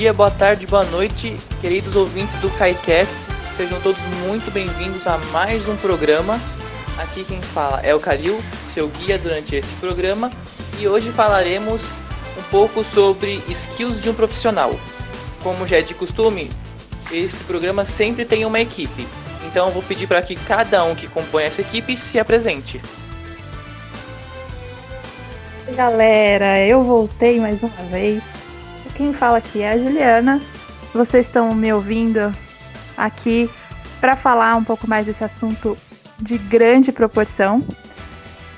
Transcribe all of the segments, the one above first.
Dia, boa tarde, boa noite, queridos ouvintes do KaiCast. Sejam todos muito bem-vindos a mais um programa. Aqui quem fala é o Kalil, seu guia durante esse programa, e hoje falaremos um pouco sobre skills de um profissional. Como já é de costume, esse programa sempre tem uma equipe. Então eu vou pedir para que cada um que compõe essa equipe se apresente. Galera, eu voltei mais uma vez. Quem fala aqui é a Juliana. Vocês estão me ouvindo aqui para falar um pouco mais desse assunto de grande proporção.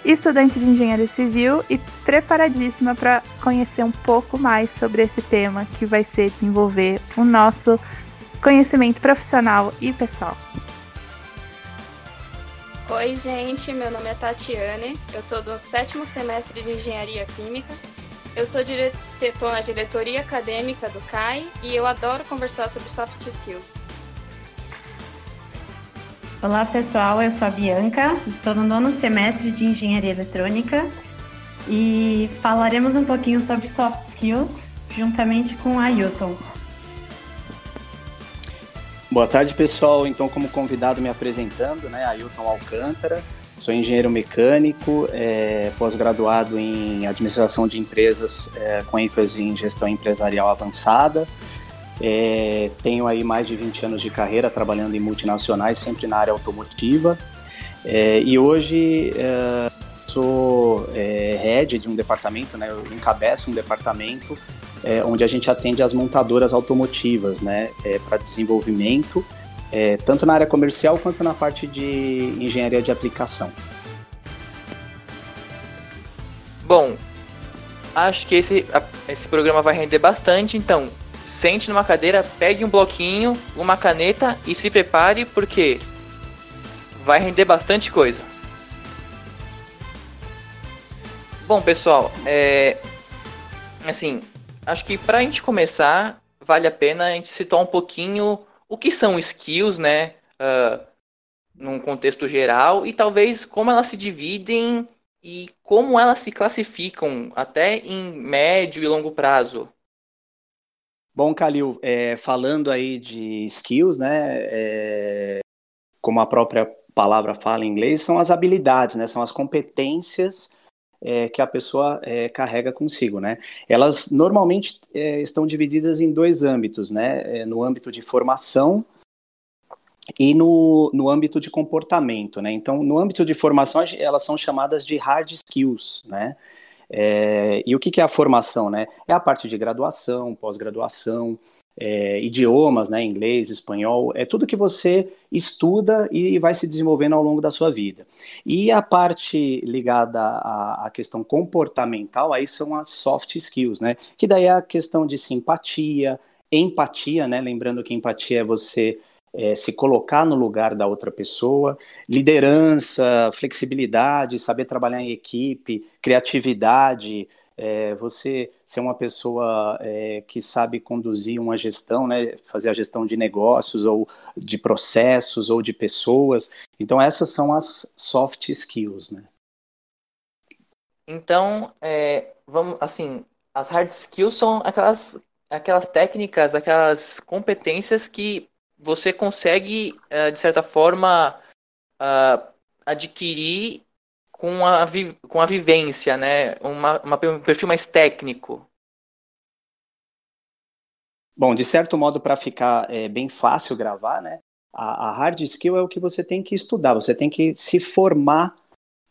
Estudante de engenharia civil e preparadíssima para conhecer um pouco mais sobre esse tema que vai ser desenvolver o nosso conhecimento profissional e pessoal. Oi, gente, meu nome é Tatiane, eu estou no sétimo semestre de Engenharia Química. Eu sou estou na diretoria acadêmica do CAI e eu adoro conversar sobre soft skills. Olá, pessoal, eu sou a Bianca, estou no nono semestre de Engenharia Eletrônica e falaremos um pouquinho sobre soft skills juntamente com a Ailton. Boa tarde, pessoal. Então, como convidado me apresentando, né, Ailton Alcântara, sou engenheiro mecânico, é, pós-graduado em administração de empresas é, com ênfase em gestão empresarial avançada. É, tenho aí mais de 20 anos de carreira trabalhando em multinacionais, sempre na área automotiva. É, e hoje é, sou é, head de um departamento, né, eu encabeço um departamento onde a gente atende as montadoras automotivas, né, para desenvolvimento, é, tanto na área comercial quanto na parte de engenharia de aplicação. Bom, acho que esse, esse programa vai render bastante, então sente numa cadeira, pegue um bloquinho, uma caneta e se prepare porque vai render bastante coisa. Bom, pessoal, é, assim, acho que para a gente começar, vale a pena a gente citar um pouquinho o que são skills, né? Uh, num contexto geral, e talvez como elas se dividem e como elas se classificam, até em médio e longo prazo. Bom, Kalil, é, falando aí de skills, né? É, como a própria palavra fala em inglês, são as habilidades, né? São as competências é, que a pessoa é, carrega consigo, né? Elas normalmente é, estão divididas em dois âmbitos, né? É, no âmbito de formação e no, no âmbito de comportamento, né? Então, no âmbito de formação, elas são chamadas de hard skills, né? É, e o que, que é a formação, né? É a parte de graduação, pós-graduação, é, idiomas, né, inglês, espanhol, é tudo que você estuda e vai se desenvolvendo ao longo da sua vida. E a parte ligada à, à, questão comportamental, aí são as soft skills, né, que daí é a questão de simpatia, empatia, né, lembrando que empatia é você é, se colocar no lugar da outra pessoa, liderança, flexibilidade, saber trabalhar em equipe, criatividade, é, você ser uma pessoa é, que sabe conduzir uma gestão, né, fazer a gestão de negócios ou de processos ou de pessoas. Então essas são as soft skills, né? Então, é, vamos assim, as hard skills são aquelas aquelas técnicas, aquelas competências que você consegue é, de certa forma uh, adquirir com a, com a vivência, né? Uma, uma, um perfil mais técnico. Bom, de certo modo, para ficar é, bem fácil gravar, né? A, a, hard skill é o que você tem que estudar, você tem que se formar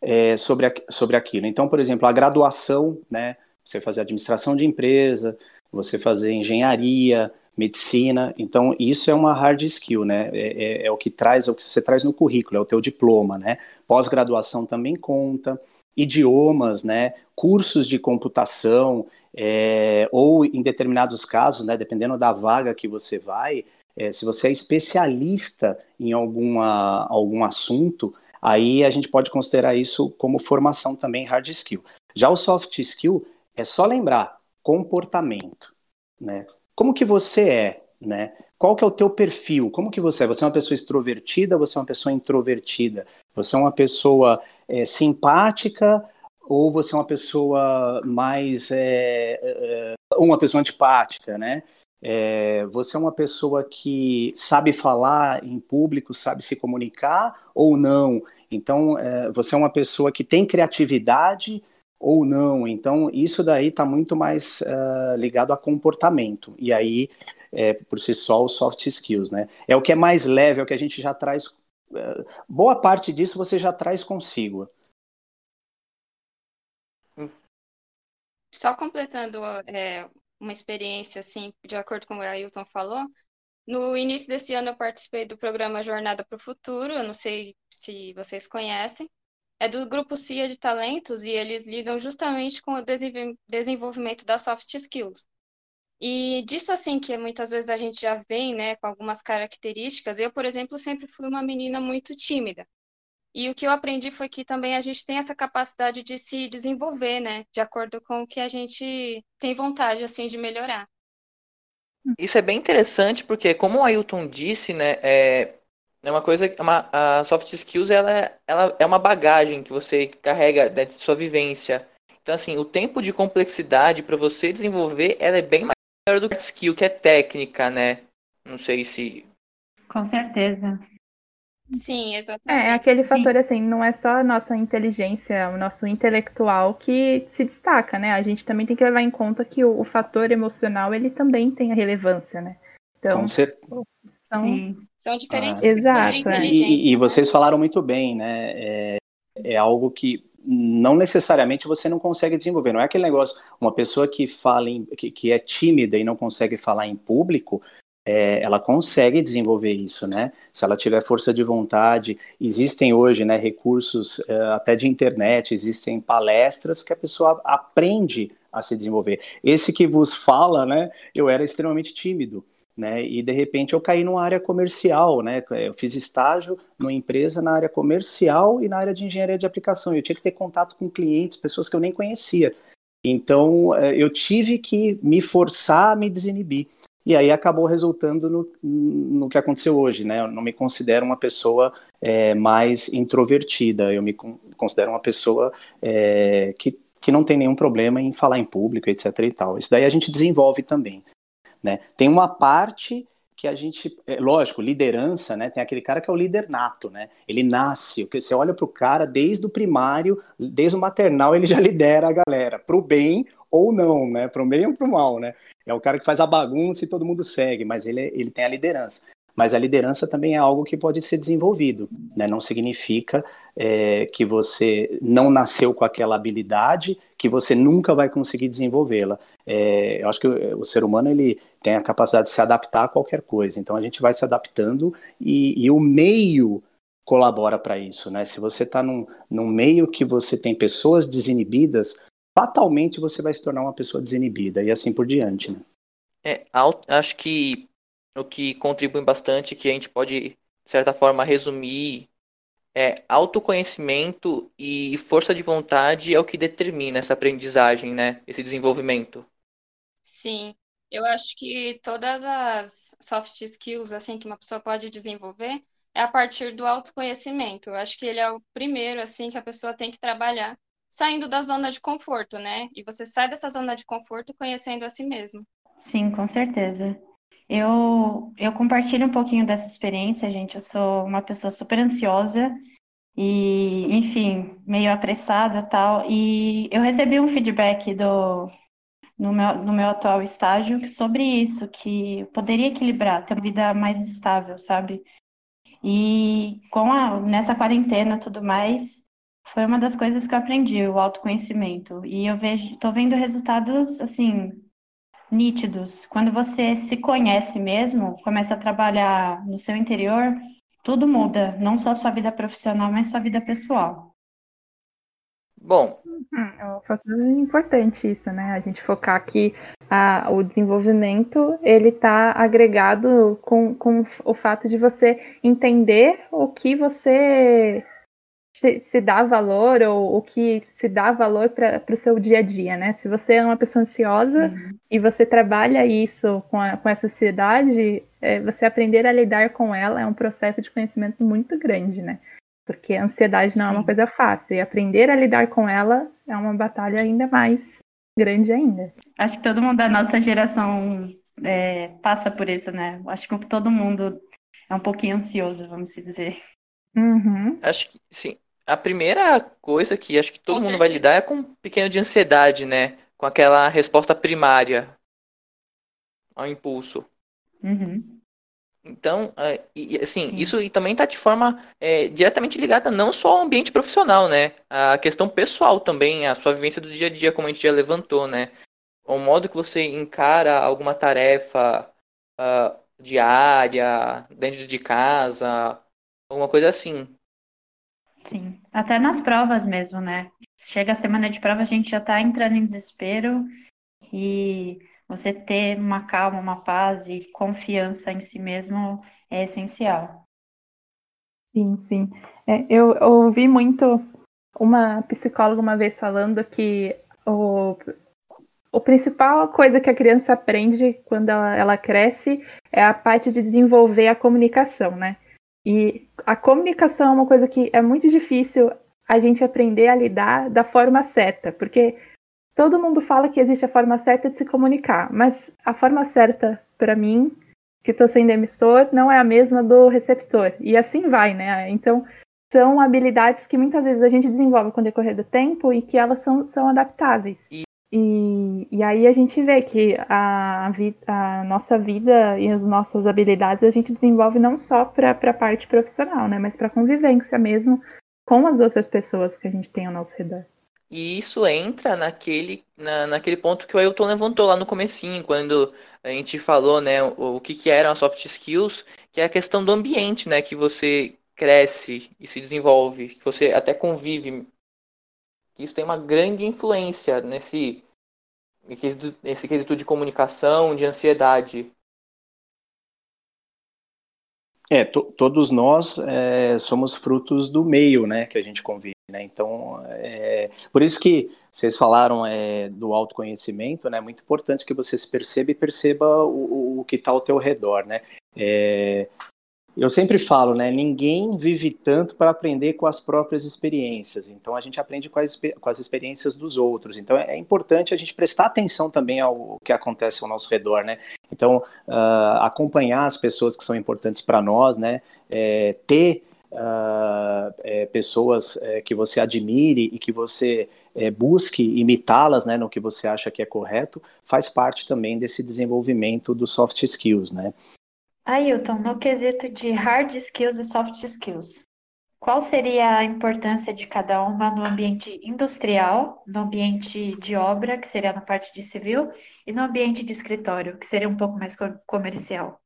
é, sobre, a, sobre aquilo. Então, por exemplo, a graduação, né? Você fazer administração de empresa, você fazer engenharia, medicina. Então, isso é uma hard skill, né? É, é, é, o que traz, é o que você traz no currículo, é o teu diploma, né? Pós-graduação também conta, idiomas, né? Cursos de computação, é, ou em determinados casos, né? Dependendo da vaga que você vai, é, se você é especialista em alguma, algum assunto, aí a gente pode considerar isso como formação também hard skill. Já o soft skill é só lembrar comportamento, né? Como que você é, né? Qual que é o teu perfil? Como que você é? Você é uma pessoa extrovertida? Você é uma pessoa introvertida? Você é uma pessoa é, simpática ou você é uma pessoa mais é, é, uma pessoa antipática, né? É, você é uma pessoa que sabe falar em público, sabe se comunicar ou não? Então, é, você é uma pessoa que tem criatividade ou não? Então, isso daí está muito mais uh, ligado a comportamento. E aí, é, por si só, os soft skills, né? É o que é mais leve, é o que a gente já traz. Uh, boa parte disso você já traz consigo. Só completando é, uma experiência, assim, de acordo com o Ailton falou, no início desse ano eu participei do programa Jornada para o Futuro, eu não sei se vocês conhecem, é do grupo CIA de talentos e eles lidam justamente com o desenvolvimento das soft skills. E disso assim que muitas vezes a gente já vem, né, com algumas características. Eu, por exemplo, sempre fui uma menina muito tímida. E o que eu aprendi foi que também a gente tem essa capacidade de se desenvolver, né, de acordo com o que a gente tem vontade assim de melhorar. Isso é bem interessante porque, como o Ailton disse, né, é, é uma coisa, é uma, a soft skills ela, ela é uma bagagem que você carrega de sua vivência. Então, assim, o tempo de complexidade para você desenvolver ela é bem maior do que skill, que é técnica, né? Não sei se. Com certeza. Sim, exatamente. É, é aquele fator Sim. assim, não é só a nossa inteligência, o nosso intelectual que se destaca, né? A gente também tem que levar em conta que o, o fator emocional, ele também tem a relevância, né? Então, Com São, são diferentes ah, exato, é. e, e, vocês falaram muito bem, né? É, é algo que não necessariamente você não consegue desenvolver. Não é aquele negócio, uma pessoa que fala em, que, que é tímida e não consegue falar em público, é, ela consegue desenvolver isso, né? Se ela tiver força de vontade, existem hoje, né, recursos é, até de internet, existem palestras que a pessoa aprende a se desenvolver. Esse que vos fala, né? Eu era extremamente tímido. Né, e de repente eu caí numa área comercial, né? Eu fiz estágio numa empresa na área comercial e na área de engenharia de aplicação. Eu tinha que ter contato com clientes, pessoas que eu nem conhecia. Então é, eu tive que me forçar a me desinibir. E aí acabou resultando no, no que aconteceu hoje, né? Eu não me considero uma pessoa é, mais introvertida, eu me considero uma pessoa é, que, que não tem nenhum problema em falar em público, etc e tal. Isso daí a gente desenvolve também, né? Tem uma parte que a gente, é, lógico, liderança, né? Tem aquele cara que é o líder nato, né? Ele nasce, você olha para o cara desde o primário, desde o maternal, ele já lidera a galera, para o bem ou não, né? Para o bem ou para o mal, né? É o cara que faz a bagunça e todo mundo segue, mas ele, ele tem a liderança. Mas a liderança também é algo que pode ser desenvolvido, né? Não significa é, que você não nasceu com aquela habilidade, que você nunca vai conseguir desenvolvê-la. É, eu acho que o, o, ser humano ele tem a capacidade de se adaptar a qualquer coisa. Então a gente vai se adaptando e, e o meio colabora para isso, né? Se você está num, num meio que você tem pessoas desinibidas, fatalmente você vai se tornar uma pessoa desinibida e assim por diante, né? É, acho que o que contribui bastante, que a gente pode, de certa forma, resumir, é autoconhecimento e força de vontade é o que determina essa aprendizagem, né? Esse desenvolvimento. Sim, eu acho que todas as soft skills assim que uma pessoa pode desenvolver é a partir do autoconhecimento. Eu acho que ele é o primeiro assim que a pessoa tem que trabalhar saindo da zona de conforto, né? E você sai dessa zona de conforto conhecendo a si mesmo. Sim, com certeza. Eu, eu compartilho um pouquinho dessa experiência, gente. Eu sou uma pessoa super ansiosa e, enfim, meio apressada tal. E eu recebi um feedback do, no, meu, no meu atual estágio sobre isso, que eu poderia equilibrar, ter uma vida mais estável, sabe? E com a, nessa quarentena tudo mais, foi uma das coisas que eu aprendi, o autoconhecimento. E eu vejo, tô vendo resultados assim nítidos. Quando você se conhece mesmo, começa a trabalhar no seu interior, tudo muda, não só sua vida profissional, mas sua vida pessoal. Bom, uhum, é um fator importante isso, né? A gente focar que a, o desenvolvimento ele está agregado com, com o fato de você entender o que você se, se dá valor ou o que se dá valor para o seu dia a dia, né? Se você é uma pessoa ansiosa uhum. e você trabalha isso com, a, com essa ansiedade, é, você aprender a lidar com ela é um processo de conhecimento muito grande, né? Porque a ansiedade não Sim. é uma coisa fácil e aprender a lidar com ela é uma batalha ainda mais grande ainda. Acho que todo mundo da nossa geração é, passa por isso, né? Acho que todo mundo é um pouquinho ansioso, vamos dizer. Uhum. Acho que sim. A primeira coisa que acho que todo com mundo certeza. vai lidar é com um pequeno de ansiedade, né? Com aquela resposta primária ao impulso. Uhum. Então, é, assim, Sim. isso também está de forma é, diretamente ligada não só ao ambiente profissional, né? A questão pessoal também, a sua vivência do dia a dia, como a gente já levantou, né? O modo que você encara alguma tarefa uh, diária, dentro de casa, alguma coisa assim. Sim, até nas provas mesmo, né? Chega a semana de prova, a gente já está entrando em desespero e você ter uma calma, uma paz e confiança em si mesmo é essencial. Sim, sim. É, eu, eu ouvi muito uma psicóloga uma vez falando que o, o principal coisa que a criança aprende quando ela, ela cresce é a parte de desenvolver a comunicação, né? E a comunicação é uma coisa que é muito difícil a gente aprender a lidar da forma certa, porque todo mundo fala que existe a forma certa de se comunicar, mas a forma certa para mim, que estou sendo emissor, não é a mesma do receptor. E assim vai, né? Então, são habilidades que muitas vezes a gente desenvolve com o decorrer do tempo e que elas são, são adaptáveis. E, e, e aí a gente vê que a, a, nossa vida e as nossas habilidades a gente desenvolve não só para a parte profissional, né? Mas para convivência mesmo com as outras pessoas que a gente tem ao nosso redor. E isso entra naquele, na, naquele ponto que o Ailton levantou lá no comecinho, quando a gente falou, né, o, o que, que eram as soft skills, que é a questão do ambiente, né, que você cresce e se desenvolve, que você até convive. Isso tem uma grande influência nesse, nesse quesito de comunicação, de ansiedade. É, to, todos nós é, somos frutos do meio, né, que a gente convive. Né? Então, é, por isso que vocês falaram é, do autoconhecimento, né? É muito importante que você se perceba e perceba o, o que está ao teu redor, né? É, eu sempre falo, né? Ninguém vive tanto para aprender com as próprias experiências. Então a gente aprende com as, com as experiências dos outros. Então é, importante a gente prestar atenção também ao que acontece ao nosso redor, né? Então uh, acompanhar as pessoas que são importantes para nós, né? É, ter uh, é, pessoas é, que você admire e que você é, busque imitá-las né, no que você acha que é correto, faz parte também desse desenvolvimento dos soft skills, né? Ailton, no quesito de hard skills e soft skills, qual seria a importância de cada uma no ambiente industrial, no ambiente de obra, que seria na parte de civil, e no ambiente de escritório, que seria um pouco mais comercial?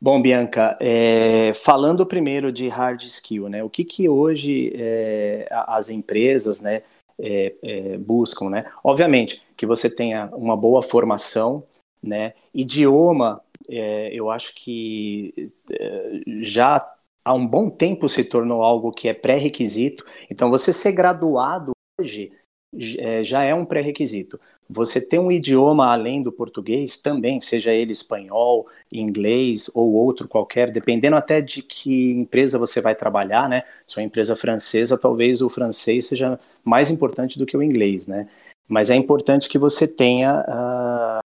Bom, Bianca, é, falando primeiro de hard skill, né? O que, que hoje é, as empresas, né, é, é, buscam, né? Obviamente que você tenha uma boa formação, né? Idioma, é, eu acho que é, já há um bom tempo se tornou algo que é pré-requisito. Então, você ser graduado hoje já é um pré-requisito. Você ter um idioma além do português também, seja ele espanhol, inglês ou outro qualquer, dependendo até de que empresa você vai trabalhar, né? Se é uma empresa francesa, talvez o francês seja mais importante do que o inglês, né? Mas é importante que você tenha uh,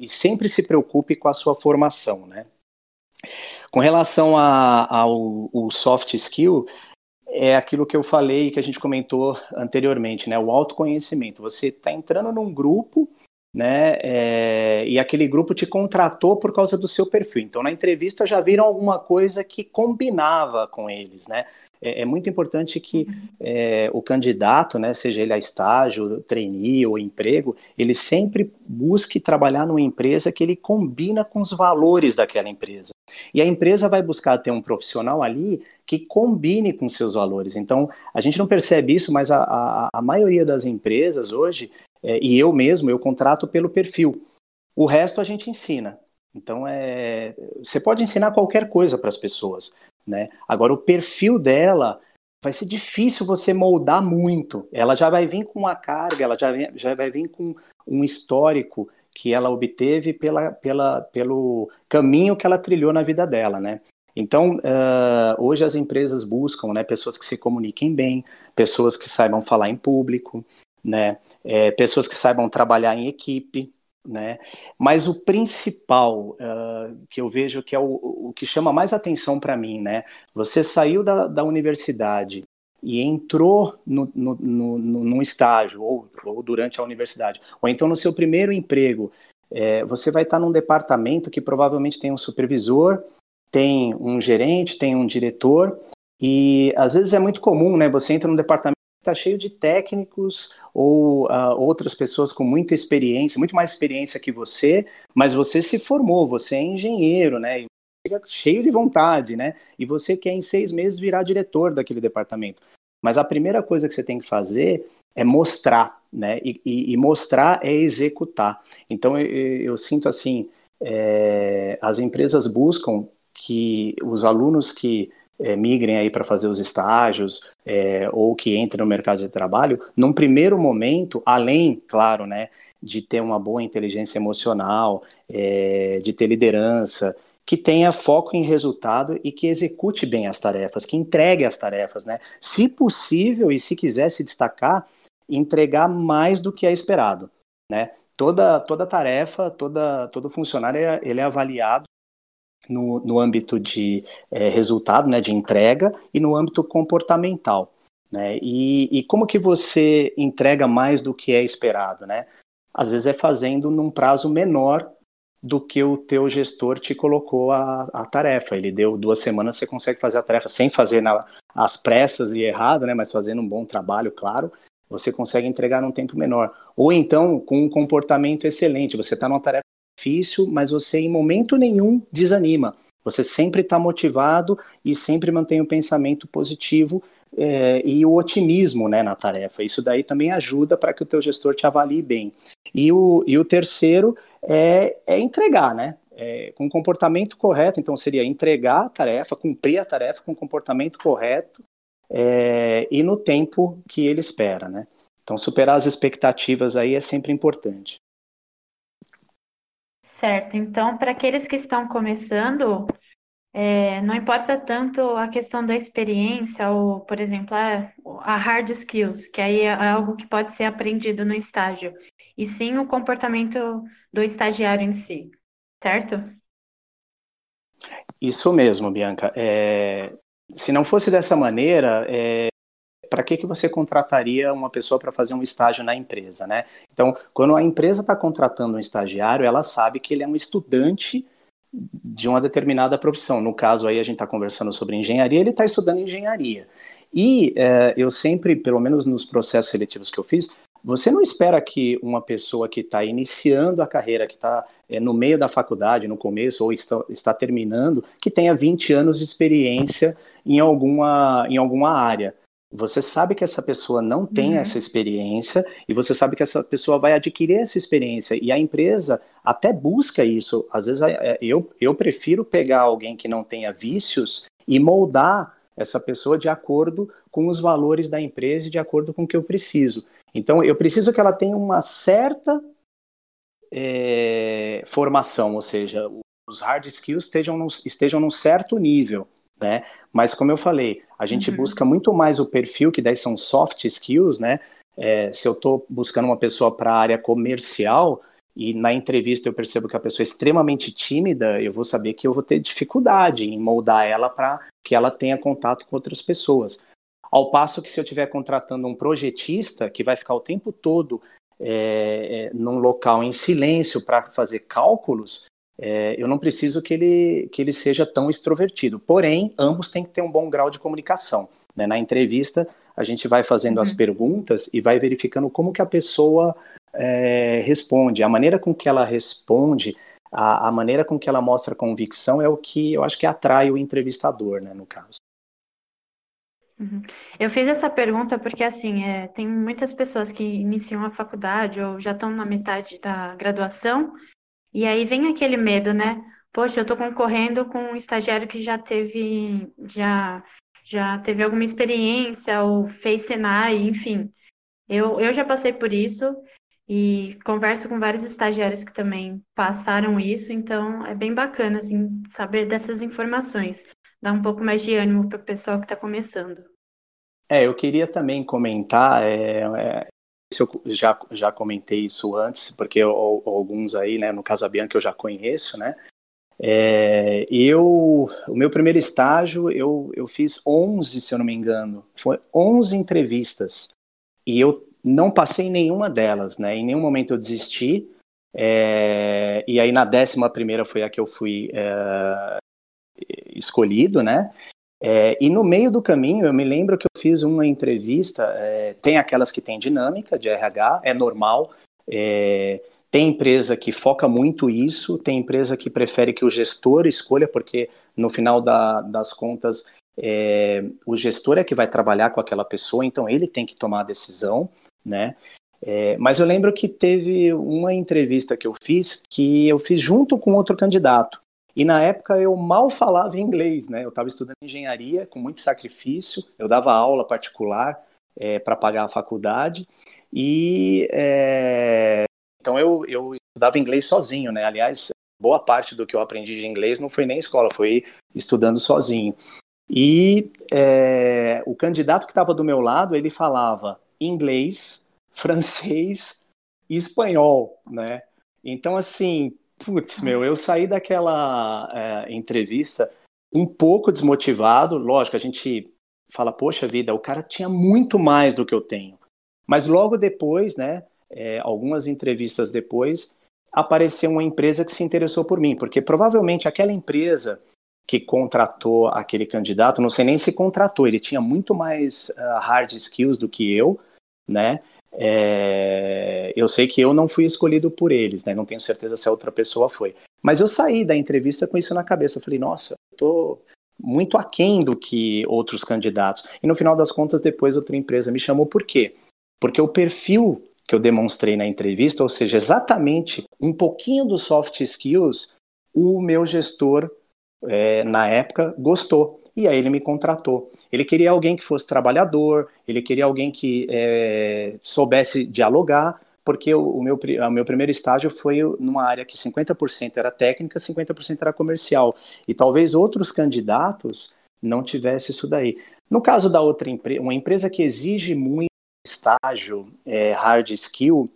e sempre se preocupe com a sua formação, né? Com relação ao soft skill, é aquilo que eu falei que a gente comentou anteriormente, né? O autoconhecimento. Você está entrando num grupo, né? É, e aquele grupo te contratou por causa do seu perfil. Então, na entrevista já viram alguma coisa que combinava com eles, né? É, é muito importante que uhum. é, o candidato, né, seja ele a estágio, trainee ou emprego, ele sempre busque trabalhar numa empresa que ele combina com os valores daquela empresa. E a empresa vai buscar ter um profissional ali que combine com seus valores. Então, a gente não percebe isso, mas a, a, a maioria das empresas hoje, é, e eu mesmo, eu contrato pelo perfil. O resto a gente ensina. Então, é, você pode ensinar qualquer coisa para as pessoas. Né? Agora, o perfil dela vai ser difícil você moldar muito. Ela já vai vir com uma carga, ela já, vem, já vai vir com um histórico que ela obteve pela, pela, pelo caminho que ela trilhou na vida dela, né? Então, uh, hoje as empresas buscam né, pessoas que se comuniquem bem, pessoas que saibam falar em público, né, é, pessoas que saibam trabalhar em equipe, né? Mas o principal uh, que eu vejo que é o, o que chama mais atenção para mim, né? Você saiu da, da universidade e entrou no, no, no, num estágio, ou, ou, durante a universidade, ou então no seu primeiro emprego, é, você vai estar num departamento que provavelmente tem um supervisor, tem um gerente, tem um diretor, e às vezes é muito comum, né? Você entra num departamento está cheio de técnicos ou uh, outras pessoas com muita experiência, muito mais experiência que você, mas você se formou, você é engenheiro, né? cheio de vontade, né? E você quer em seis meses virar diretor daquele departamento. Mas a primeira coisa que você tem que fazer é mostrar, né? E, e, e mostrar é executar. Então eu, eu sinto assim, é, as empresas buscam que os alunos que é, migrem aí para fazer os estágios é, ou que entrem no mercado de trabalho, num primeiro momento, além, claro, né, de ter uma boa inteligência emocional, é, de ter liderança, que tenha foco em resultado e que execute bem as tarefas, que entregue as tarefas, né? Se possível e se quiser se destacar, entregar mais do que é esperado, né? Toda, toda tarefa, toda, todo funcionário ele é avaliado no, no âmbito de é, resultado, né, de entrega e no âmbito comportamental, né? E, e como que você entrega mais do que é esperado, né? Às vezes é fazendo num prazo menor do que o teu gestor te colocou a, a tarefa. Ele deu duas semanas, você consegue fazer a tarefa sem fazer na, as pressas e errado, né? Mas fazendo um bom trabalho, claro, você consegue entregar num tempo menor. Ou então com um comportamento excelente. Você está numa tarefa difícil, mas você em momento nenhum desanima. Você sempre está motivado e sempre mantém o pensamento positivo é, e o otimismo né, na tarefa. Isso daí também ajuda para que o teu gestor te avalie bem. E o, e o terceiro é, é entregar, né? É, com comportamento correto, então seria entregar a tarefa, cumprir a tarefa com comportamento correto é, e no tempo que ele espera, né? Então superar as expectativas aí é sempre importante. Certo. Então, para aqueles que estão começando, é, não importa tanto a questão da experiência, ou, por exemplo, a, a, hard skills, que aí é algo que pode ser aprendido no estágio, e sim o comportamento do estagiário em si, certo? Isso mesmo, Bianca. É, se não fosse dessa maneira, é, para que, que você contrataria uma pessoa para fazer um estágio na empresa, né? Então, quando a empresa está contratando um estagiário, ela sabe que ele é um estudante de uma determinada profissão. No caso aí, a gente está conversando sobre engenharia, ele está estudando engenharia. E é, eu sempre, pelo menos nos processos seletivos que eu fiz, você não espera que uma pessoa que está iniciando a carreira, que está é, no meio da faculdade, no começo, ou está, está terminando, que tenha 20 anos de experiência em alguma, em alguma área. Você sabe que essa pessoa não tem uhum. essa experiência e você sabe que essa pessoa vai adquirir essa experiência e a empresa até busca isso. Às vezes é, eu, eu prefiro pegar alguém que não tenha vícios e moldar essa pessoa de acordo com os valores da empresa e de acordo com o que eu preciso. Então eu preciso que ela tenha uma certa é, formação, ou seja, os hard skills estejam num, estejam num certo nível né? Mas como eu falei, a gente uhum. busca muito mais o perfil, que daí são soft skills, né? É, se eu estou buscando uma pessoa para a área comercial e na entrevista eu percebo que a pessoa é extremamente tímida, eu vou saber que eu vou ter dificuldade em moldar ela para que ela tenha contato com outras pessoas. Ao passo que se eu estiver contratando um projetista que vai ficar o tempo todo é, é, num local em silêncio para fazer cálculos, é, eu não preciso que ele, que ele seja tão extrovertido. Porém, ambos têm que ter um bom grau de comunicação. Né? Na entrevista, a gente vai fazendo uhum. as perguntas e vai verificando como que a pessoa é, responde. A maneira com que ela responde, a, a, maneira com que ela mostra convicção é o que eu acho que atrai o entrevistador, né, no caso. Uhum. Eu fiz essa pergunta porque, assim, é, tem muitas pessoas que iniciam a faculdade ou já estão na metade da graduação e aí vem aquele medo, né? Poxa, eu estou concorrendo com um estagiário que já teve, já, já teve alguma experiência ou fez Senai, enfim. Eu, eu já passei por isso e converso com vários estagiários que também passaram isso, então é bem bacana, assim, saber dessas informações. dar um pouco mais de ânimo para o pessoal que está começando. É, eu queria também comentar, é, é, eu já, já comentei isso antes, porque alguns aí, né, no caso a Bianca eu já conheço, né, é, eu, o meu primeiro estágio, eu, eu fiz 11, se eu não me engano, foi 11 entrevistas, e eu não passei nenhuma delas, né, em nenhum momento eu desisti, é, e aí na décima primeira foi a que eu fui é, escolhido, né, é, e no meio do caminho, eu me lembro que eu fiz uma entrevista. É, tem aquelas que tem dinâmica de RH, é normal. É, tem empresa que foca muito isso, tem empresa que prefere que o gestor escolha, porque no final da, das contas, é, o gestor é que vai trabalhar com aquela pessoa, então ele tem que tomar a decisão, né? É, mas eu lembro que teve uma entrevista que eu fiz que eu fiz junto com outro candidato. E na época eu mal falava inglês, né? Eu estava estudando engenharia com muito sacrifício, eu dava aula particular é, para pagar a faculdade e é, então eu, eu estudava inglês sozinho, né? Aliás, boa parte do que eu aprendi de inglês não foi nem escola, foi estudando sozinho. E é, o candidato que estava do meu lado, ele falava inglês, francês e espanhol, né? Então, assim, Putz, meu, eu saí daquela é, entrevista um pouco desmotivado. Lógico, a gente fala, poxa vida, o cara tinha muito mais do que eu tenho. Mas logo depois, né, é, algumas entrevistas depois, apareceu uma empresa que se interessou por mim, porque provavelmente aquela empresa que contratou aquele candidato, não sei nem se contratou, ele tinha muito mais uh, hard skills do que eu, né? É, eu sei que eu não fui escolhido por eles, né? Não tenho certeza se a outra pessoa foi. Mas eu saí da entrevista com isso na cabeça. Eu falei, nossa, eu tô muito aquém do que outros candidatos. E no final das contas, depois outra empresa me chamou. Por quê? Porque o perfil que eu demonstrei na entrevista, ou seja, exatamente um pouquinho dos soft skills, o meu gestor, é, na época, gostou. E aí ele me contratou. Ele queria alguém que fosse trabalhador, ele queria alguém que é, soubesse dialogar, porque o, o, meu, o meu primeiro estágio foi numa área que 50% era técnica, 50% era comercial. E talvez outros candidatos não tivessem isso daí. No caso da outra empresa, uma empresa que exige muito estágio, é, hard skill,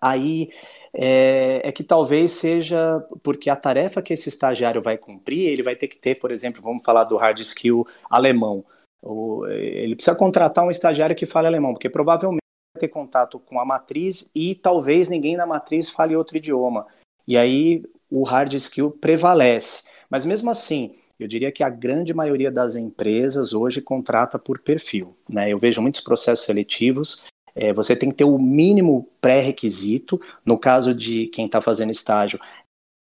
aí é, é, que talvez seja porque a tarefa que esse estagiário vai cumprir, ele vai ter que ter, por exemplo, vamos falar do hard skill alemão. O, ele precisa contratar um estagiário que fale alemão, porque provavelmente vai ter contato com a matriz e talvez ninguém na matriz fale outro idioma. E aí o hard skill prevalece. Mas mesmo assim, eu diria que a grande maioria das empresas hoje contrata por perfil. Né? Eu vejo muitos processos seletivos. É, você tem que ter o mínimo pré-requisito. No caso de quem está fazendo estágio,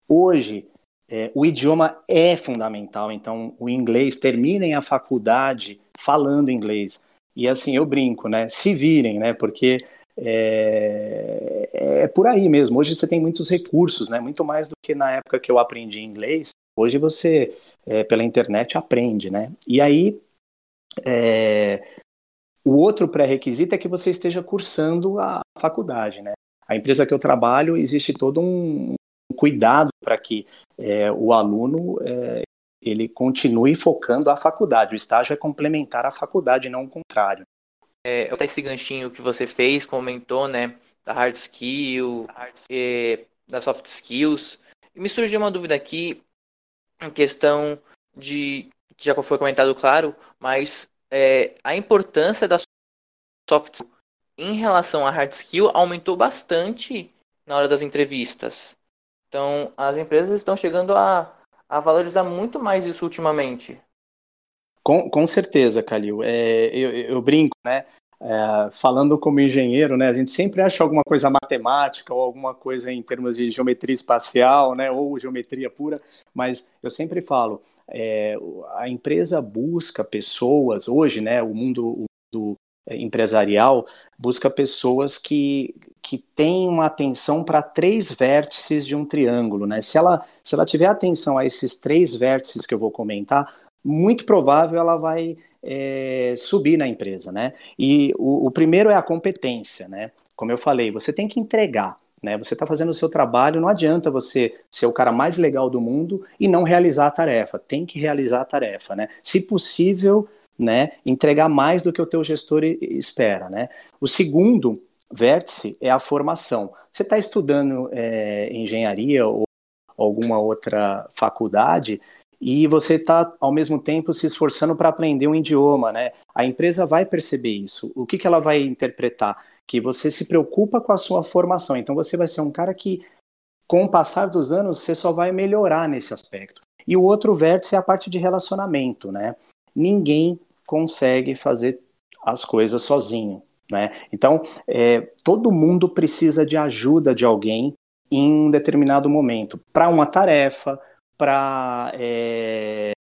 hoje é, o idioma é fundamental, então o inglês, terminem a faculdade falando inglês. E assim, eu brinco, né? Se virem, né? Porque é, é por aí mesmo. Hoje você tem muitos recursos, né? Muito mais do que na época que eu aprendi inglês. Hoje você, é, pela internet, aprende, né? E aí, é, o outro pré-requisito é que você esteja cursando a faculdade, né? A empresa que eu trabalho, existe todo um, cuidado para que é, o aluno é, ele continue focando a faculdade. O estágio é complementar a faculdade, não o contrário. É, esse ganchinho que você fez, comentou, né, da hard skill, é, da soft skills. me surgiu uma dúvida aqui, em questão de, que já foi comentado, claro, mas é, a importância da soft skill em relação à hard skill aumentou bastante na hora das entrevistas. Então, as empresas estão chegando a, a valorizar muito mais isso ultimamente. Com, com certeza, Calil. É, eu, eu, brinco, né? É, falando como engenheiro, né? A gente sempre acha alguma coisa matemática ou alguma coisa em termos de geometria espacial, né? Ou geometria pura, mas eu sempre falo, é, a empresa busca pessoas hoje, né? O mundo, o mundo empresarial busca pessoas que, que têm uma atenção para três vértices de um triângulo, né? Se ela, se ela tiver atenção a esses três vértices que eu vou comentar, muito provável ela vai é, subir na empresa, né? E o, o primeiro é a competência, né? Como eu falei, você tem que entregar. Né? Você está fazendo o seu trabalho, não adianta você ser o cara mais legal do mundo e não realizar a tarefa. Tem que realizar a tarefa, né? Se possível, né, entregar mais do que o teu gestor espera, né? O segundo vértice é a formação. Você está estudando é, engenharia ou alguma outra faculdade e você está ao mesmo tempo se esforçando para aprender um idioma, né? A empresa vai perceber isso. O que, que ela vai interpretar? Que você se preocupa com a sua formação. Então você vai ser um cara que, com o passar dos anos, você só vai melhorar nesse aspecto. E o outro vértice é a parte de relacionamento, né? Ninguém consegue fazer as coisas sozinho, né? Então, é, todo mundo precisa de ajuda de alguém em um determinado momento, para uma tarefa, para é,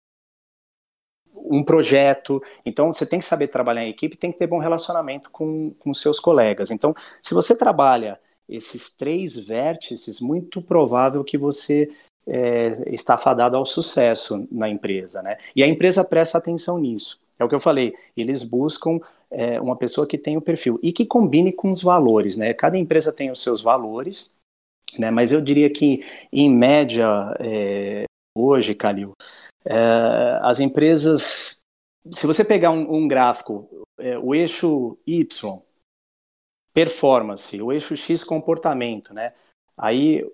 um projeto. Então, você tem que saber trabalhar em equipe, tem que ter bom relacionamento com, com seus colegas. Então, se você trabalha esses três vértices, muito provável que você é, está fadado ao sucesso na empresa, né? E a empresa presta atenção nisso. É o que eu falei, eles buscam é, uma pessoa que tem o perfil e que combine com os valores, né? Cada empresa tem os seus valores, né? Mas eu diria que, em média, é, hoje, Calil, é, as empresas, se você pegar um, um gráfico, é, o eixo Y, performance, o eixo X, comportamento, né? Aí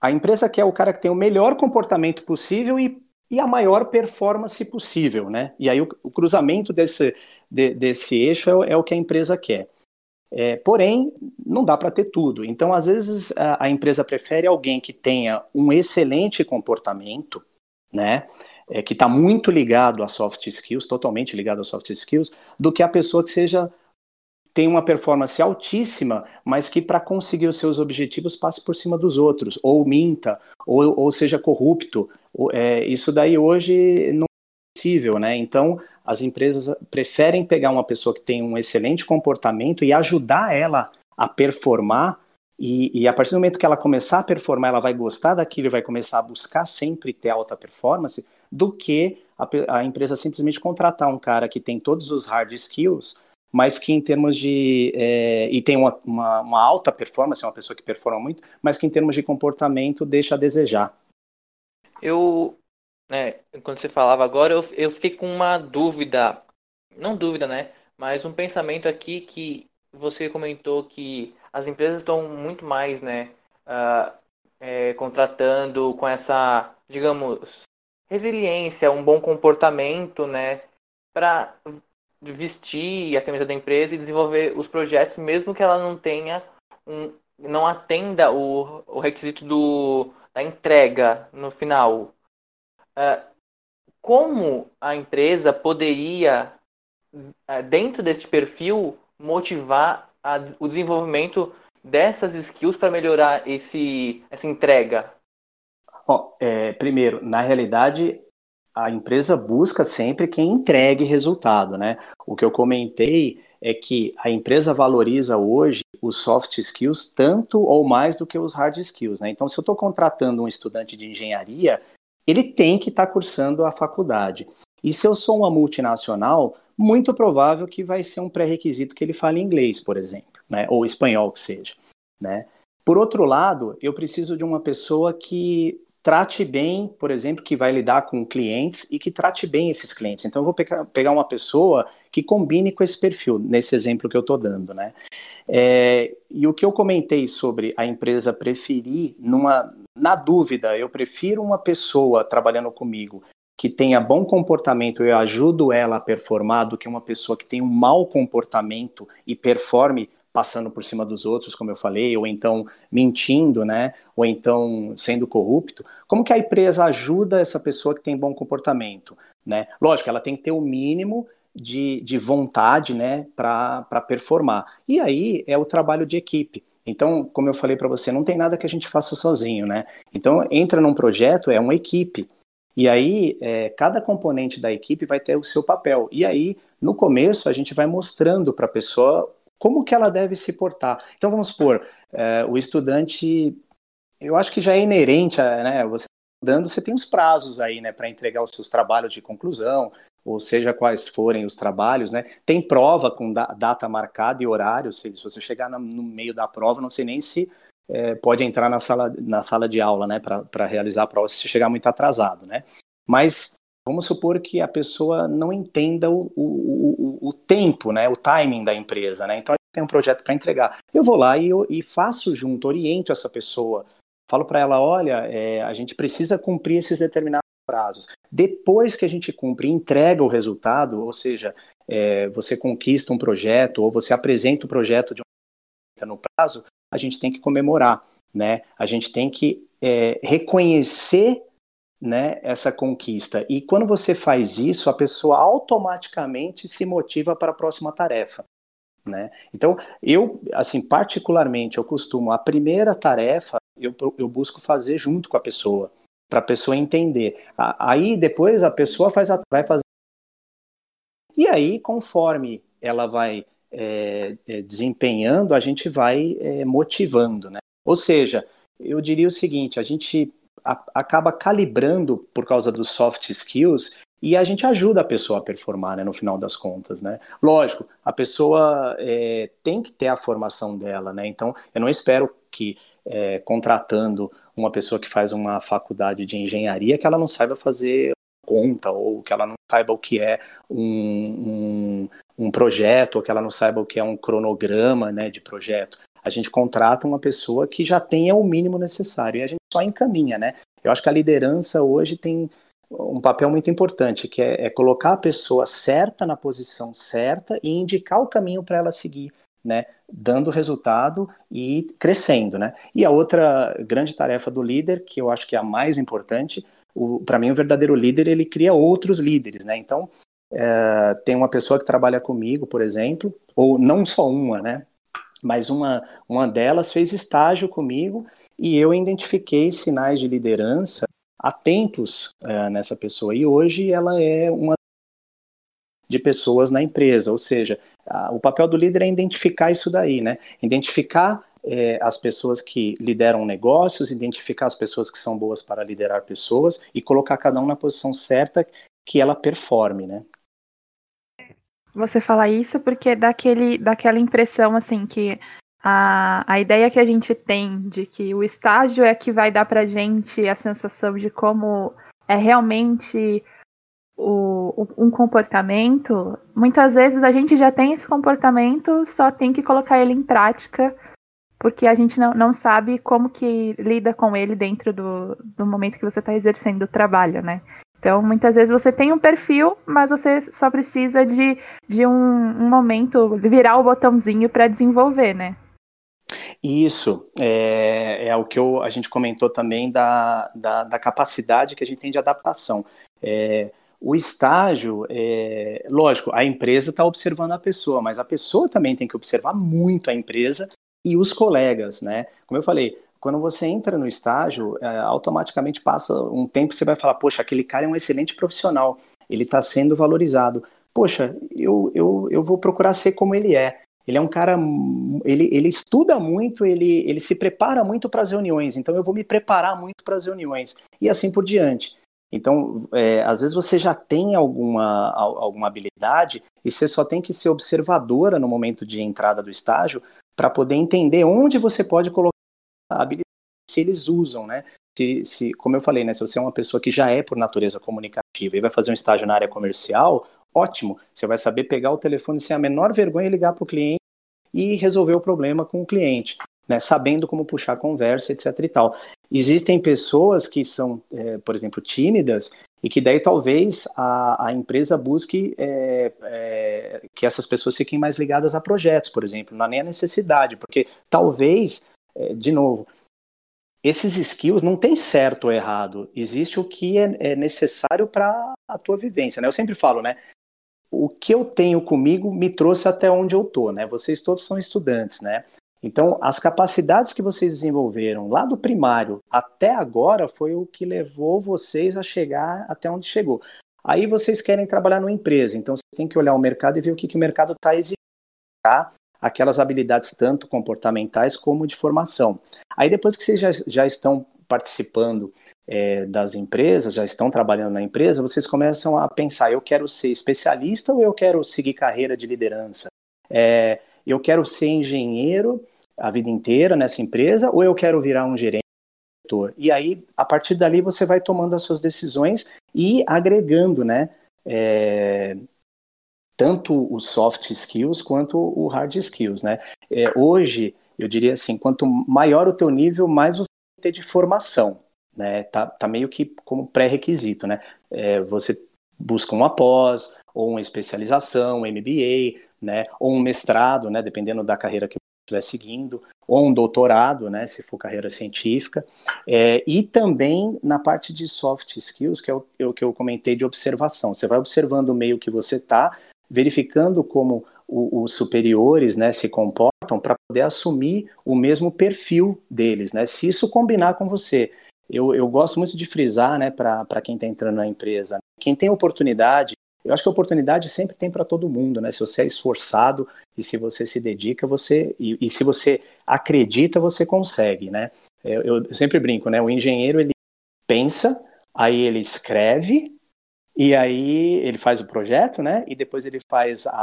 a empresa quer o cara que tem o melhor comportamento possível e, e a maior performance possível, né? E aí o, o cruzamento desse, de, desse eixo é, é o que a empresa quer. É, porém, não dá para ter tudo. Então, às vezes, a, a, empresa prefere alguém que tenha um excelente comportamento, né? É, que está muito ligado a soft skills, totalmente ligado a soft skills, do que a pessoa que seja tem uma performance altíssima, mas que para conseguir os seus objetivos passe por cima dos outros, ou minta, ou, ou seja corrupto. É, isso daí hoje não é possível, né? Então, as empresas preferem pegar uma pessoa que tem um excelente comportamento e ajudar ela a performar. E, e, a partir do momento que ela começar a performar, ela vai gostar daquilo e vai começar a buscar sempre ter alta performance, do que a, a empresa simplesmente contratar um cara que tem todos os hard skills, mas que em termos de. É, e tem uma, uma, uma, alta performance, uma pessoa que performa muito, mas que em termos de comportamento deixa a desejar. Eu né, quando você falava agora, eu, eu fiquei com uma dúvida, não dúvida, né, mas um pensamento aqui que você comentou que as empresas estão muito mais, né, uh, é, contratando com essa, digamos, resiliência, um bom comportamento, né, para vestir a camisa da empresa e desenvolver os projetos, mesmo que ela não tenha um, não atenda o, o requisito do, da entrega no final. Ah, como a empresa poderia, ah, dentro deste perfil, motivar a, o desenvolvimento dessas skills para melhorar esse, essa entrega? Bom, é, primeiro, na realidade, a empresa busca sempre quem entregue resultado, né? O que eu comentei é que a empresa valoriza hoje os soft skills tanto ou mais do que os hard skills, né? Então, se eu estou contratando um estudante de engenharia, ele tem que estar tá cursando a faculdade. E se eu sou uma multinacional, muito provável que vai ser um pré-requisito que ele fale inglês, por exemplo, né? ou espanhol que seja. Né? Por outro lado, eu preciso de uma pessoa que trate bem, por exemplo, que vai lidar com clientes e que trate bem esses clientes. Então, eu vou pegar uma pessoa que combine com esse perfil, nesse exemplo que eu estou dando. Né? É, e o que eu comentei sobre a empresa preferir, numa, na dúvida, eu prefiro uma pessoa trabalhando comigo que tenha bom comportamento, eu ajudo ela a performar, do que uma pessoa que tem um mau comportamento e performe passando por cima dos outros, como eu falei, ou então mentindo, né? Ou então sendo corrupto. Como que a empresa ajuda essa pessoa que tem bom comportamento, né? Lógico, ela tem que ter o mínimo de, de vontade, né, para performar. E aí é o trabalho de equipe. Então, como eu falei para você, não tem nada que a gente faça sozinho, né? Então, entra num projeto, é uma equipe. E aí, é, cada componente da equipe vai ter o seu papel. E aí, no começo, a gente vai mostrando para a pessoa como que ela deve se portar. Então, vamos supor, é, o estudante, eu acho que já é inerente, a, né, você dando, você tem os prazos aí, né, para entregar os seus trabalhos de conclusão, ou seja quais forem os trabalhos, né? Tem prova com da data marcada e horário, se, se você chegar no, no meio da prova, não sei nem se é, pode entrar na sala, na sala de aula, né, para realizar a prova se chegar muito atrasado, né? Mas vamos supor que a pessoa não entenda o, o, o, o tempo, né, o timing da empresa, né? Então, tem um projeto para entregar. Eu vou lá e, eu, e faço junto, oriento essa pessoa, falo para ela, olha, é, a gente precisa cumprir esses determinados prazos. Depois que a gente cumpre e entrega o resultado, ou seja, é, você conquista um projeto ou você apresenta o projeto de um no prazo, a gente tem que comemorar, né? A gente tem que é, reconhecer né, essa conquista. E quando você faz isso, a pessoa automaticamente se motiva para a próxima tarefa. Né? Então, eu, assim, particularmente, eu costumo, a primeira tarefa, eu, eu busco fazer junto com a pessoa, para a pessoa entender. Aí, depois, a pessoa faz a, vai fazer. E aí, conforme ela vai é, é, desempenhando, a gente vai é, motivando, né? Ou seja, eu diria o seguinte, a gente a, acaba calibrando por causa dos soft skills e a gente ajuda a pessoa a performar, né, no final das contas, né? Lógico, a pessoa é, tem que ter a formação dela, né? Então, eu não espero que é, contratando uma pessoa que faz uma faculdade de engenharia que ela não saiba fazer conta ou que ela não saiba o que é um, um, um projeto ou que ela não saiba o que é um cronograma, né, de projeto. A gente contrata uma pessoa que já tenha o mínimo necessário e a gente só encaminha, né? Eu acho que a liderança hoje tem um papel muito importante, que é, é colocar a pessoa certa na posição certa e indicar o caminho para ela seguir, né? Dando resultado e crescendo, né? E a outra grande tarefa do líder, que eu acho que é a mais importante, para mim o verdadeiro líder ele cria outros líderes, né? Então é, tem uma pessoa que trabalha comigo, por exemplo, ou não só uma, né? Mas uma, uma delas fez estágio comigo e eu identifiquei sinais de liderança há tempos é, nessa pessoa e hoje ela é uma de pessoas na empresa, ou seja, o papel do líder é identificar isso daí, né? Identificar é, as pessoas que lideram negócios, identificar as pessoas que são boas para liderar pessoas e colocar cada um na posição certa que ela performe, né? Você fala isso porque dá aquele, daquela impressão assim que a, a ideia que a gente tem de que o estágio é que vai dar pra gente a sensação de como é realmente o, um comportamento, muitas vezes a gente já tem esse comportamento, só tem que colocar ele em prática, porque a gente não, não sabe como que lida com ele dentro do, do momento que você está exercendo o trabalho, né? Então, muitas vezes você tem um perfil, mas você só precisa de, de um, um momento, virar o botãozinho para desenvolver, né? Isso é, é o que eu, a gente comentou também da, da, da, capacidade que a gente tem de adaptação. É, o estágio, é, lógico, a empresa está observando a pessoa, mas a pessoa também tem que observar muito a empresa e os colegas, né? Como eu falei, quando você entra no estágio, é, automaticamente passa um tempo que você vai falar, poxa, aquele cara é um excelente profissional, ele está sendo valorizado. Poxa, eu, eu, eu vou procurar ser como ele é. Ele é um cara, ele, ele estuda muito, ele, ele se prepara muito para as reuniões, então eu vou me preparar muito para as reuniões, e assim por diante. Então, é, às vezes você já tem alguma, alguma habilidade e você só tem que ser observadora no momento de entrada do estágio para poder entender onde você pode colocar a habilidade, se eles usam, né? Se, se, como eu falei, né, se você é uma pessoa que já é por natureza comunicativa e vai fazer um estágio na área comercial, ótimo, você vai saber pegar o telefone sem a menor vergonha e ligar para o cliente e resolver o problema com o cliente, né, sabendo como puxar a conversa, etc e tal. Existem pessoas que são, é, por exemplo, tímidas e que daí talvez a, a empresa busque é, é, que essas pessoas fiquem mais ligadas a projetos, por exemplo, não há nem a necessidade, porque talvez, é, de novo, esses skills não tem certo ou errado, existe o que é, é necessário para a tua vivência, né? Eu sempre falo, né? o que eu tenho comigo me trouxe até onde eu tô, né? Vocês todos são estudantes, né? Então, as capacidades que vocês desenvolveram lá do primário até agora foi o que levou vocês a chegar até onde chegou. Aí vocês querem trabalhar numa empresa, então você tem que olhar o mercado e ver o que, que o mercado está exigindo, tá? aquelas habilidades tanto comportamentais como de formação. Aí depois que vocês já, já estão participando é, das empresas, já estão trabalhando na empresa, vocês começam a pensar: eu quero ser especialista ou eu quero seguir carreira de liderança? É, eu quero ser engenheiro a vida inteira nessa empresa ou eu quero virar um gerente? E aí, a partir dali, você vai tomando as suas decisões e agregando, né? É, tanto os soft skills quanto o hard skills, né? É, hoje, eu diria assim, quanto maior o teu nível, mais você tem de formação, né? Tá, tá meio que como pré-requisito, né? É, você busca uma pós, ou uma especialização, um MBA, né? Ou um mestrado, né? Dependendo da carreira que estiver seguindo, ou um doutorado, né, se for carreira científica, é, e também na parte de soft skills, que é o, é que eu comentei de observação. Você vai observando o meio que você está, verificando como os superiores né, se comportam para poder assumir o mesmo perfil deles, né, se isso combinar com você. Eu, eu gosto muito de frisar né, para quem está entrando na empresa, quem tem oportunidade eu acho que a oportunidade sempre tem para todo mundo, né? Se você é esforçado e se você se dedica, você e, e se você acredita, você consegue, né? Eu, eu, sempre brinco, né? O engenheiro ele pensa, aí ele escreve e aí ele faz o projeto, né? E depois ele faz a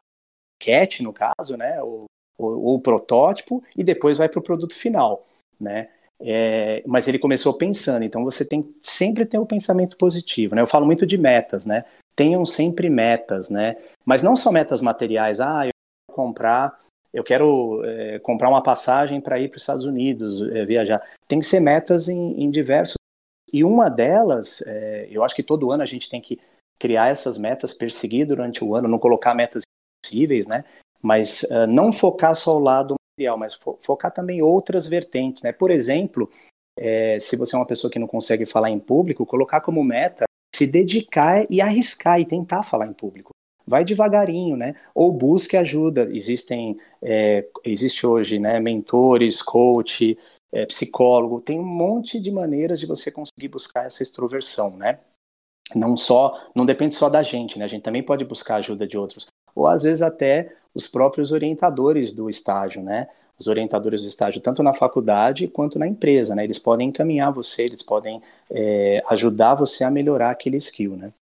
maquete, no caso, né? O, o, o protótipo e depois vai para o produto final, né? É, mas ele começou pensando, então você tem sempre ter o um pensamento positivo, né? Eu falo muito de metas, né? Tenham sempre metas, né? Mas não só metas materiais. Ah, eu quero comprar, eu quero é, comprar uma passagem para ir para os Estados Unidos, é, viajar. Tem que ser metas em, em diversos. E uma delas, é, eu acho que todo ano a gente tem que criar essas metas, perseguir durante o ano, não colocar metas impossíveis, né? Mas uh, não focar só o lado material, mas fo focar também outras vertentes, né? Por exemplo, é, se você é uma pessoa que não consegue falar em público, colocar como meta se dedicar e arriscar e tentar falar em público. Vai devagarinho, né? Ou busque ajuda. Existem, é, existe hoje, né? Mentores, coach, é, psicólogo. Tem um monte de maneiras de você conseguir buscar essa extroversão, né? Não só, não depende só da gente, né? A gente também pode buscar ajuda de outros. Ou às vezes até os próprios orientadores do estágio, né? Os orientadores do estágio, tanto na faculdade quanto na empresa, né? Eles podem encaminhar você, eles podem é, ajudar você a melhorar aquele skill, né?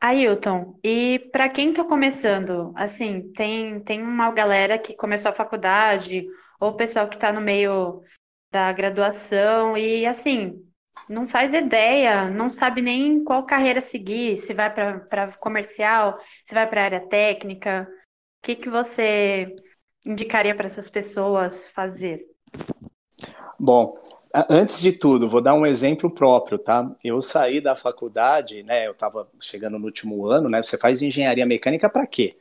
Ailton, e para quem está começando, assim, tem, tem uma galera que começou a faculdade, ou pessoal que está no meio da graduação, e assim, não faz ideia, não sabe nem qual carreira seguir, se vai para comercial, se vai para área técnica. O que, que você indicaria para essas pessoas fazer? Bom, antes de tudo, vou dar um exemplo próprio, tá? Eu saí da faculdade, né? Eu estava chegando no último ano, né? Você faz engenharia mecânica para quê?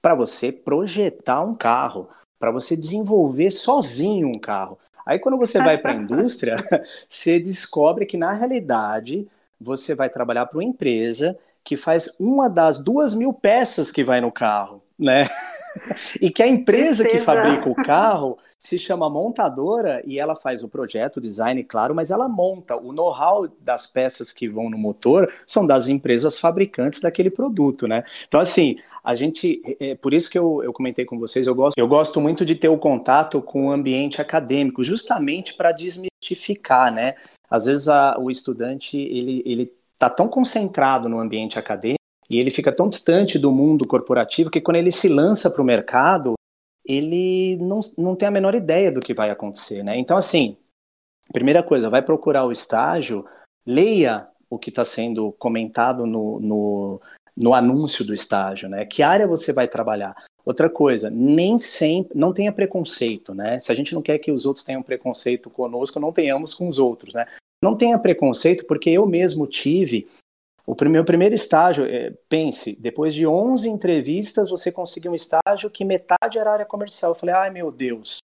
Para você projetar um carro, para você desenvolver sozinho um carro. Aí quando você vai para a indústria, você descobre que na realidade você vai trabalhar para uma empresa que faz uma das duas mil peças que vai no carro, né? e que a empresa que fabrica o carro se chama montadora e ela faz o projeto, o design, claro, mas ela monta. O know-how das peças que vão no motor são das empresas fabricantes daquele produto, né? Então, assim, a gente, é, é por isso que eu, eu comentei com vocês, eu gosto, eu gosto muito de ter o contato com o ambiente acadêmico, justamente para desmistificar, né? Às vezes a, o estudante, ele, ele tá tão concentrado no ambiente acadêmico e ele fica tão distante do mundo corporativo que quando ele se lança para o mercado, ele não, não tem a menor ideia do que vai acontecer, né? Então, assim, primeira coisa, vai procurar o estágio, leia o que está sendo comentado no, no, no anúncio do estágio, né? Que área você vai trabalhar? Outra coisa, nem sempre, não tenha preconceito, né? Se a gente não quer que os outros tenham preconceito conosco, não tenhamos com os outros, né? Não tenha preconceito, porque eu mesmo tive o meu primeiro estágio, é, pense, depois de 11 entrevistas, você conseguiu um estágio que metade era área comercial. Eu falei, ai meu Deus,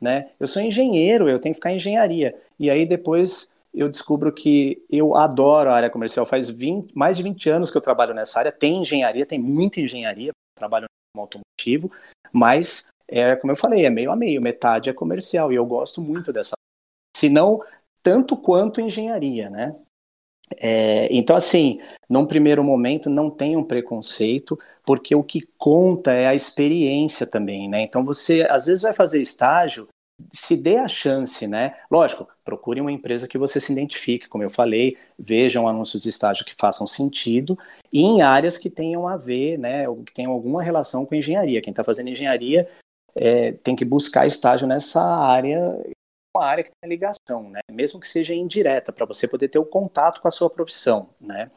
né? Eu sou engenheiro, eu tenho que ficar em engenharia. E aí depois eu descubro que eu adoro a área comercial. Faz 20, mais de 20 anos que eu trabalho nessa área. Tem engenharia, tem muita engenharia, trabalho no automotivo, mas é como eu falei, é meio a meio, metade é comercial. E eu gosto muito dessa. Se não tanto quanto engenharia, né? É, então, assim, num primeiro momento, não tenha um preconceito, porque o que conta é a experiência também, né? Então, você às vezes vai fazer estágio, se dê a chance, né? Lógico, procure uma empresa que você se identifique, como eu falei, vejam anúncios de estágio que façam sentido e em áreas que tenham a ver, né? Que tenham alguma relação com engenharia. Quem está fazendo engenharia é, tem que buscar estágio nessa área, uma área que tem ligação, né? Mesmo que seja indireta, para você poder ter o contato com a sua profissão, né?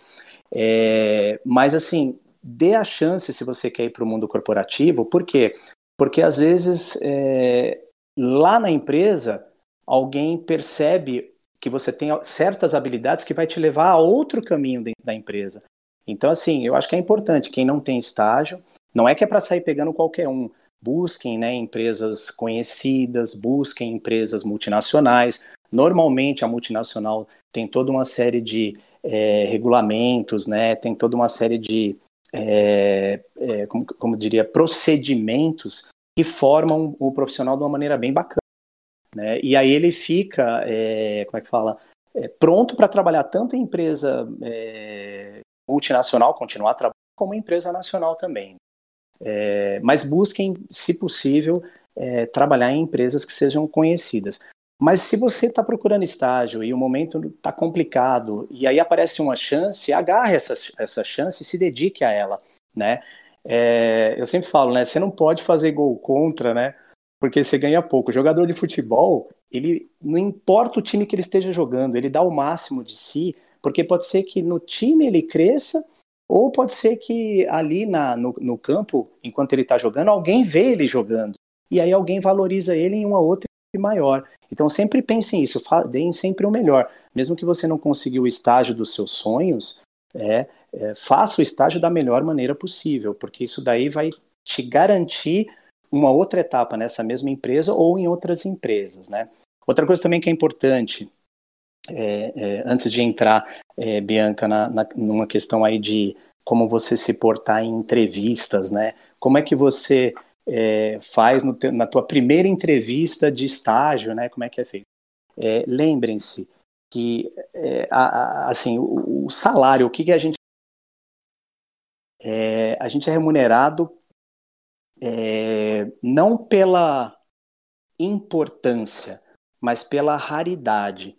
É, mas assim, dê a chance se você quer ir para o mundo corporativo, por quê? Porque às vezes é, lá na empresa alguém percebe que você tem certas habilidades que vai te levar a outro caminho dentro da empresa. Então, assim, eu acho que é importante, quem não tem estágio, não é que é para sair pegando qualquer um, busquem né, empresas conhecidas, busquem empresas multinacionais. Normalmente a multinacional tem toda uma série de é, regulamentos, né, tem toda uma série de, é, é, como, como diria, procedimentos que formam o profissional de uma maneira bem bacana. Né? E aí ele fica, como é que fala, pronto para trabalhar tanto em empresa multinacional, continuar trabalhando, como em empresa nacional também. É, mas busquem, se possível, é, trabalhar em empresas que sejam conhecidas. Mas se você está procurando estágio e o momento está complicado e aí aparece uma chance, agarre essa, essa chance e se dedique a ela, né? É, eu sempre falo, né? Você não pode fazer gol contra, né? Porque você ganha pouco. O jogador de futebol, ele não importa o time que ele esteja jogando, ele dá o máximo de si, porque pode ser que no time ele cresça ou pode ser que ali na, no, no campo, enquanto ele está jogando, alguém vê ele jogando. E aí alguém valoriza ele em uma outra maior. Então sempre pense nisso, deem sempre o melhor. Mesmo que você não consiga o estágio dos seus sonhos, é, é, faça o estágio da melhor maneira possível, porque isso daí vai te garantir uma outra etapa nessa mesma empresa ou em outras empresas, né? Outra coisa também que é importante, é, é, antes de entrar, é, Bianca, na, na, numa questão aí de como você se portar em entrevistas, né? Como é que você é, faz te, na tua primeira entrevista de estágio, né? Como é que é feito? É, Lembrem-se que, é, a, a, assim, o, o, salário, o que, que a gente é, a gente é remunerado não pela importância, mas pela raridade.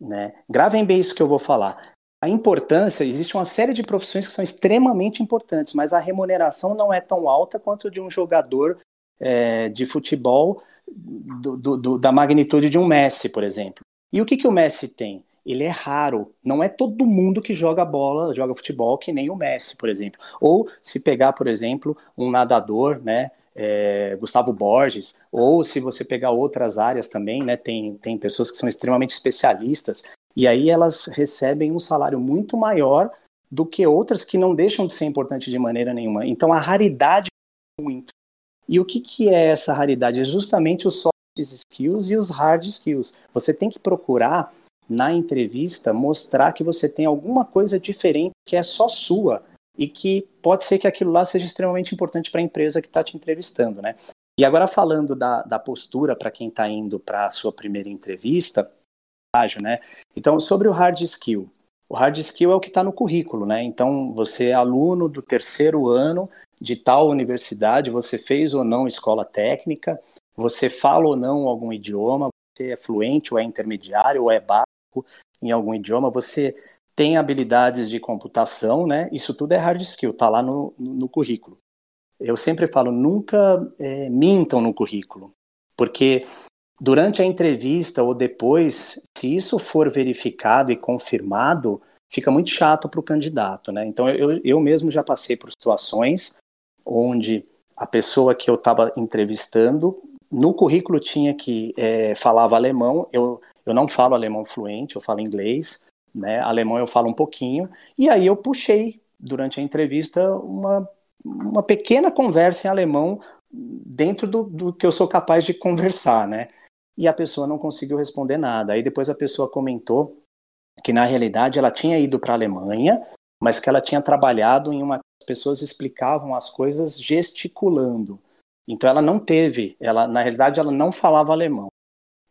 Né? Gravem bem isso que eu vou falar. A importância, existe uma série de profissões que são extremamente importantes, mas a remuneração não é tão alta quanto de um jogador é, de futebol do, do, do, da magnitude de um Messi, por exemplo. E o que, que o Messi tem? Ele é raro. Não é todo mundo que joga bola, joga futebol, que nem o Messi, por exemplo. Ou se pegar, por exemplo, um nadador, né? É, Gustavo Borges, ou se você pegar outras áreas também, né, tem, tem pessoas que são extremamente especialistas, e aí elas recebem um salário muito maior do que outras que não deixam de ser importantes de maneira nenhuma. Então a raridade é muito. E o que, que é essa raridade? É justamente os soft skills e os hard skills. Você tem que procurar na entrevista mostrar que você tem alguma coisa diferente que é só sua e que pode ser que aquilo lá seja extremamente importante para a empresa que está te entrevistando, né? E agora falando da, da postura para quem está indo para a sua primeira entrevista, né? Então, sobre o hard skill. O hard skill é o que está no currículo, né? Então, você é aluno do terceiro ano de tal universidade, você fez ou não escola técnica, você fala ou não algum idioma, você é fluente ou é intermediário ou é básico em algum idioma, você tem habilidades de computação, né? Isso tudo é hard skill, tá lá no, no, currículo. Eu sempre falo, nunca é, mintam no currículo, porque durante a entrevista ou depois, se isso for verificado e confirmado, fica muito chato para o candidato, né? Então eu, eu mesmo já passei por situações onde a pessoa que eu estava entrevistando no currículo tinha que é, falava alemão, eu, eu não falo alemão fluente, eu falo inglês, né? Alemão eu falo um pouquinho. E aí eu puxei, durante a entrevista, uma, uma pequena conversa em alemão dentro do, do que eu sou capaz de conversar, né? E a pessoa não conseguiu responder nada. Aí depois a pessoa comentou que na realidade ela tinha ido para a Alemanha, mas que ela tinha trabalhado em uma as pessoas explicavam as coisas gesticulando. Então ela não teve, ela na realidade ela não falava alemão.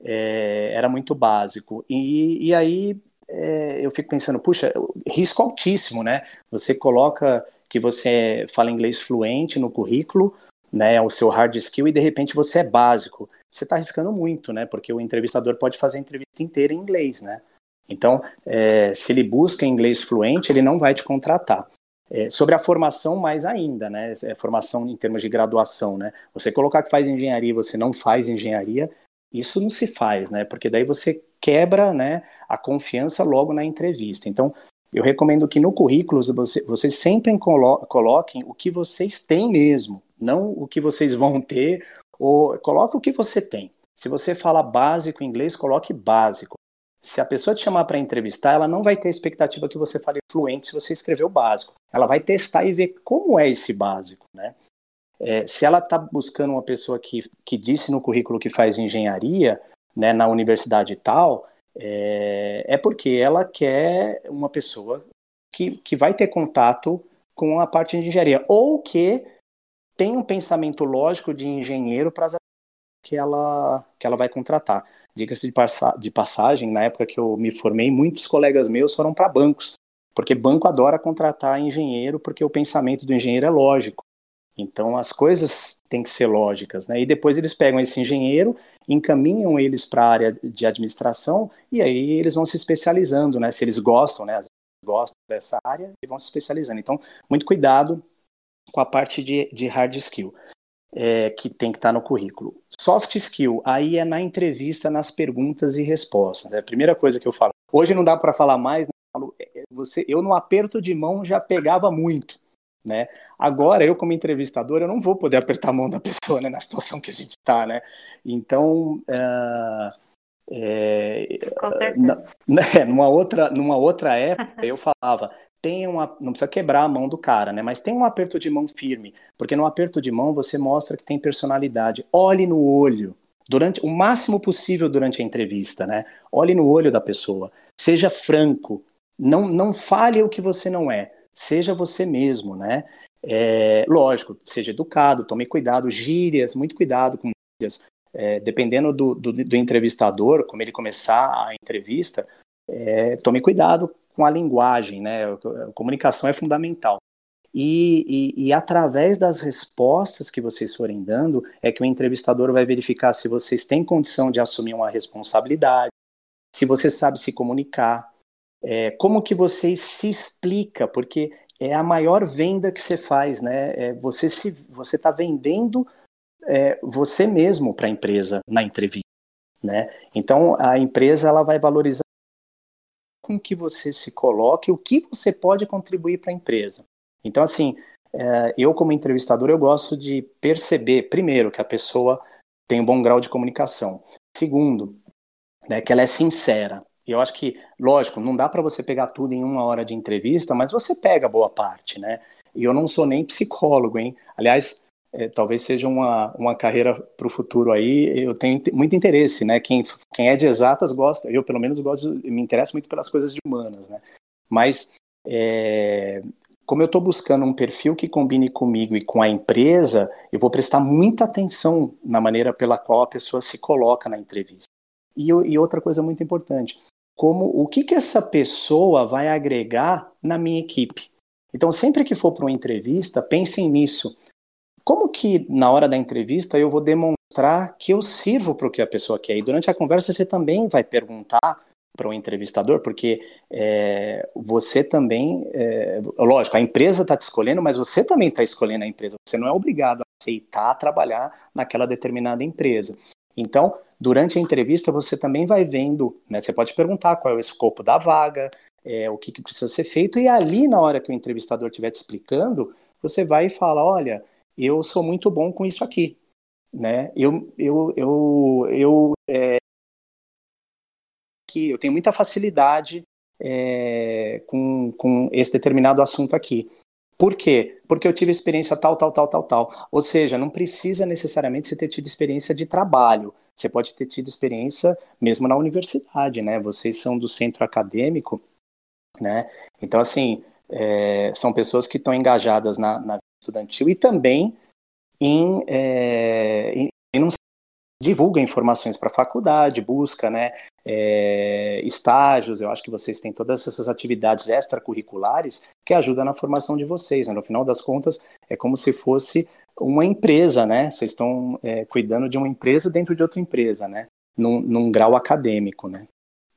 É, era muito básico. E, e aí é, eu fico pensando, puxa, risco altíssimo, né? Você coloca que você fala inglês fluente no currículo, né, o seu hard skill, e de repente você é básico. Você está arriscando muito, né? Porque o entrevistador pode fazer a entrevista inteira em inglês, né? Então, é, se ele busca inglês fluente, ele não vai te contratar. É, sobre a formação, mais ainda, né? É, formação em termos de graduação, né? Você colocar que faz engenharia e você não faz engenharia, isso não se faz, né? Porque daí você quebra, né, a confiança logo na entrevista. Então, eu recomendo que no currículo você, vocês sempre colo coloquem o que vocês têm mesmo, não o que vocês vão ter, ou coloque o que você tem. Se você fala básico em inglês, coloque básico. Se a pessoa te chamar para entrevistar, ela não vai ter expectativa que você fale fluente se você escreveu básico. Ela vai testar e ver como é esse básico, né? É, se ela está buscando uma pessoa que, que disse no currículo que faz engenharia, né, na universidade tal, é, é porque ela quer uma pessoa que, que vai ter contato com a parte de engenharia, ou que tem um pensamento lógico de engenheiro para as que ela, que ela vai contratar. Diga-se de, de passagem, na época que eu me formei, muitos colegas meus foram para bancos, porque banco adora contratar engenheiro, porque o pensamento do engenheiro é lógico. Então as coisas têm que ser lógicas, né? E depois eles pegam esse engenheiro, encaminham eles para a área de administração e aí eles vão se especializando, né? Se eles gostam, né? Gostam dessa área e vão se especializando. Então, muito cuidado com a parte de, de hard skill é, que tem que estar tá no currículo. Soft skill, aí é na entrevista, nas perguntas e respostas. É a primeira coisa que eu falo. Hoje não dá para falar mais, né? É, você, eu no aperto de mão já pegava muito. Né? Agora, eu como entrevistador, eu não vou poder apertar a mão da pessoa né, na situação que a gente está, né? Então, uh, é, na, né, numa, outra, numa outra época, eu falava, tem uma, não precisa quebrar a mão do cara, né? Mas tem um aperto de mão firme, porque no aperto de mão você mostra que tem personalidade. Olhe no olho, durante o máximo possível durante a entrevista, né? Olhe no olho da pessoa, seja franco, não não fale o que você não é, seja você mesmo, né? É, lógico, seja educado, tome cuidado, gírias, muito cuidado com gírias. É, dependendo do, do, do, entrevistador, como ele começar a entrevista, é, tome cuidado com a linguagem, né? A comunicação é fundamental. E, e, e, através das respostas que vocês forem dando, é que o entrevistador vai verificar se vocês têm condição de assumir uma responsabilidade, se você sabe se comunicar, é, como que você se explica, porque é a maior venda que você faz, né? É você se você está vendendo é, você mesmo para a empresa na entrevista, né? Então a empresa ela vai valorizar com que você se coloque, o que você pode contribuir para a empresa. Então, assim, é, eu como entrevistador, eu gosto de perceber, primeiro, que a pessoa tem um bom grau de comunicação. Segundo, né, que ela é sincera. E eu acho que, lógico, não dá para você pegar tudo em uma hora de entrevista, mas você pega boa parte, né? E eu não sou nem psicólogo, hein? Aliás, é, talvez seja uma, uma carreira para o futuro aí. Eu tenho muito interesse, né? Quem, quem é de exatas gosta, eu pelo menos gosto, me interesso muito pelas coisas humanas, né? Mas é, como eu estou buscando um perfil que combine comigo e com a empresa, eu vou prestar muita atenção na maneira pela qual a pessoa se coloca na entrevista. E, e outra coisa muito importante, como o que, que essa pessoa vai agregar na minha equipe. Então, sempre que for para uma entrevista, pensem nisso como que na hora da entrevista eu vou demonstrar que eu sirvo para o que a pessoa quer? E durante a conversa você também vai perguntar para o entrevistador, porque é, você também, é, lógico, a empresa está te escolhendo, mas você também está escolhendo a empresa. Você não é obrigado a aceitar trabalhar naquela determinada empresa. Então, durante a entrevista, você também vai vendo, né, você pode perguntar qual é o escopo da vaga, é, o que, que precisa ser feito, e ali, na hora que o entrevistador estiver te explicando, você vai e fala: olha, eu sou muito bom com isso aqui, né? Eu, eu, eu, eu, é, que eu tenho muita facilidade é, com, com esse determinado assunto aqui. Por quê? Porque eu tive experiência tal, tal, tal, tal, tal. Ou seja, não precisa necessariamente você ter tido experiência de trabalho. Você pode ter tido experiência mesmo na universidade, né? Vocês são do centro acadêmico, né? Então, assim, é, são pessoas que estão engajadas na, na estudantil e também em, é, em, em não divulga informações para a faculdade, busca né, é, estágios, eu acho que vocês têm todas essas atividades extracurriculares que ajudam na formação de vocês. Né? No final das contas, é como se fosse uma empresa, né? Vocês estão é, cuidando de uma empresa dentro de outra empresa, né? Num, num grau acadêmico, né?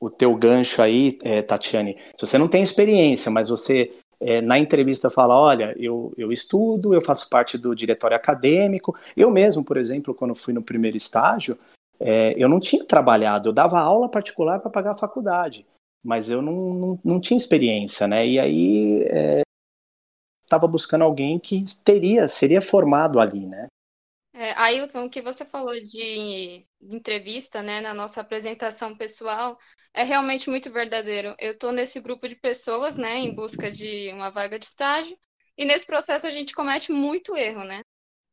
O teu gancho aí, é, Tatiane, se você não tem experiência, mas você é, na entrevista fala, olha, eu, eu estudo, eu faço parte do diretório acadêmico. Eu mesmo, por exemplo, quando fui no primeiro estágio, é, eu não tinha trabalhado, eu dava aula particular para pagar a faculdade, mas eu não, não, não tinha experiência, né? E aí estava é, buscando alguém que teria, seria formado ali, né? É, Ailton, o que você falou de entrevista, né, na nossa apresentação pessoal, é realmente muito verdadeiro. Eu estou nesse grupo de pessoas, né, em busca de uma vaga de estágio, e nesse processo a gente comete muito erro, né?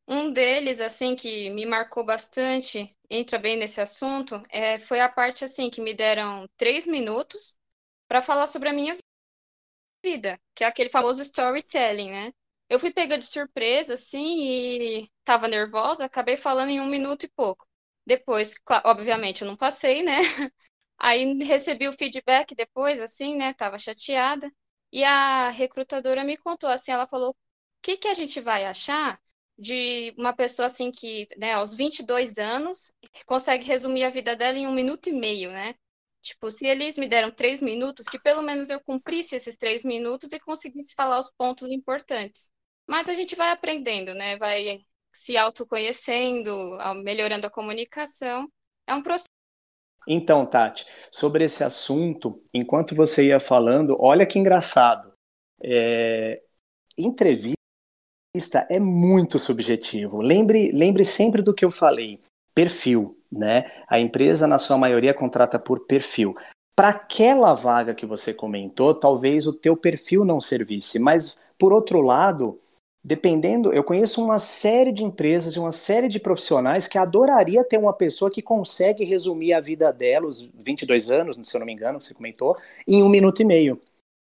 Um deles, assim, que me marcou bastante, entra bem nesse assunto, é, foi a parte, assim, que me deram três minutos para falar sobre a minha vida, que é aquele famoso storytelling, né? Eu fui pega de surpresa, assim, e estava nervosa, acabei falando em um minuto e pouco. Depois, obviamente, eu não passei, né? Aí recebi o feedback depois, assim, né? Tava chateada. E a recrutadora me contou, assim, ela falou: o que, que a gente vai achar de uma pessoa assim que, né, aos 22 anos, consegue resumir a vida dela em um minuto e meio, né? Tipo, se eles me deram três minutos, que pelo menos eu cumprisse esses três minutos e conseguisse falar os pontos importantes. Mas a gente vai aprendendo, né? Vai se autoconhecendo, melhorando a comunicação. É um processo. Então, Tati, sobre esse assunto, enquanto você ia falando, olha que engraçado. É... Entrevista é muito subjetivo. Lembre, lembre sempre do que eu falei. Perfil, né? A empresa, na sua maioria, contrata por perfil. Para aquela vaga que você comentou, talvez o teu perfil não servisse, mas por outro lado, dependendo, eu conheço uma série de empresas, uma série de profissionais que adoraria ter uma pessoa que consegue resumir a vida dela, os 22 anos, se eu não me engano, você comentou, em um minuto e meio.